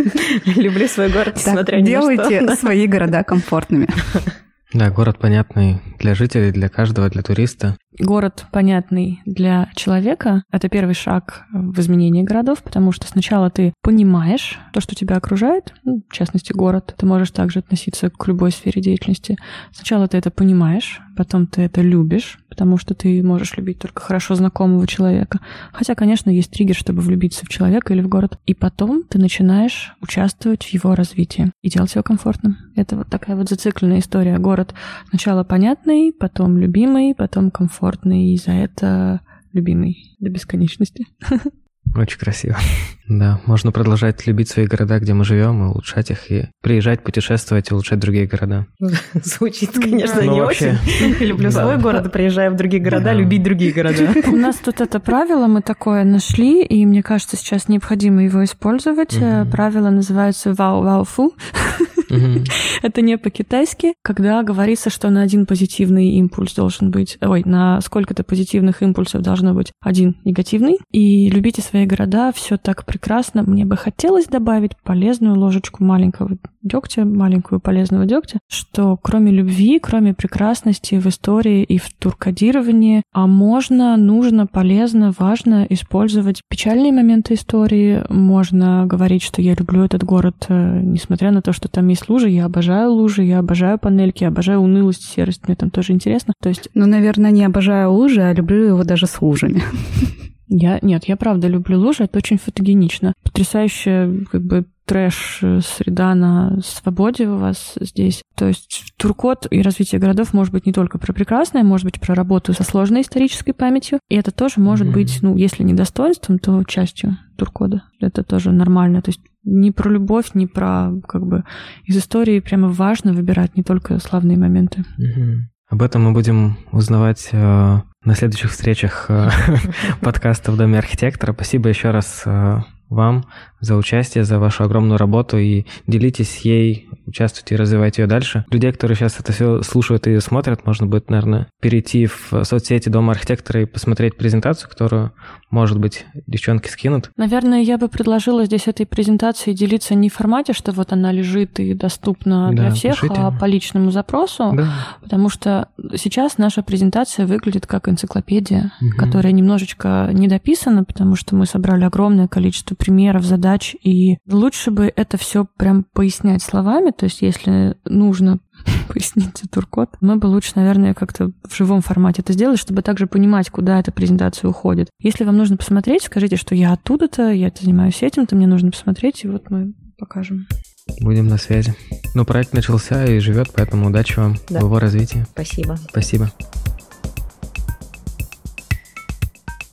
Люблю свой город, несмотря ни Делайте свои города комфортными. Да, город понятный для жителей, для каждого, для туриста. Город понятный для человека — это первый шаг в изменении городов, потому что сначала ты понимаешь то, что тебя окружает, ну, в частности, город. Ты можешь также относиться к любой сфере деятельности. Сначала ты это понимаешь, потом ты это любишь, потому что ты можешь любить только хорошо знакомого человека. Хотя, конечно, есть триггер, чтобы влюбиться в человека или в город. И потом ты начинаешь участвовать в его развитии и делать его комфортным. Это вот такая вот зацикленная история. Город сначала понятный, потом любимый, потом комфортный, и за это любимый до бесконечности. Очень красиво. Да, можно продолжать любить свои города, где мы живем, и улучшать их, и приезжать, путешествовать, и улучшать другие города. Звучит, конечно, не очень. Люблю свой город, приезжаю в другие города, любить другие города. У нас тут это правило, мы такое нашли, и мне кажется, сейчас необходимо его использовать. Правило называется вау-вау-фу. Это не по-китайски, когда говорится, что на один позитивный импульс должен быть, ой, на сколько-то позитивных импульсов должно быть один негативный. И любите свои города, все так прекрасно. Мне бы хотелось добавить полезную ложечку маленького дегтя, маленькую полезного дегтя, что кроме любви, кроме прекрасности в истории и в туркодировании, а можно, нужно, полезно, важно использовать печальные моменты истории. Можно говорить, что я люблю этот город, э, несмотря на то, что там есть лужи. Я обожаю лужи, я обожаю панельки, я обожаю унылость, серость. Мне там тоже интересно. То есть... Ну, наверное, не обожаю лужи, а люблю его даже с лужами. Я, нет, я правда люблю лужи, это очень фотогенично. Потрясающая, как бы, трэш-среда на свободе у вас здесь. То есть туркот и развитие городов может быть не только про прекрасное, может быть про работу со сложной исторической памятью. И это тоже может mm-hmm. быть, ну, если не достоинством, то частью туркода. Это тоже нормально. То есть не про любовь, не про как бы из истории прямо важно выбирать не только славные моменты. Mm-hmm. Об этом мы будем узнавать э, на следующих встречах э, подкаста в Доме архитектора. Спасибо еще раз э, вам за участие, за вашу огромную работу и делитесь ей, участвуйте и развивайте ее дальше. Людей, которые сейчас это все слушают и смотрят, можно будет, наверное, перейти в соцсети Дома архитектора и посмотреть презентацию, которую, может быть, девчонки скинут. Наверное, я бы предложила здесь этой презентации делиться не в формате, что вот она лежит и доступна да, для всех, пишите. а по личному запросу, да. потому что сейчас наша презентация выглядит как энциклопедия, угу. которая немножечко недописана, потому что мы собрали огромное количество примеров, задач, и лучше бы это все прям пояснять словами, то есть если нужно пояснить туркод, мы бы лучше, наверное, как-то в живом формате это сделать, чтобы также понимать, куда эта презентация уходит. Если вам нужно посмотреть, скажите, что я оттуда-то, я это занимаюсь этим-то, мне нужно посмотреть, и вот мы покажем. Будем на связи. Ну, проект начался и живет, поэтому удачи вам да. в его развитии. Спасибо. Спасибо.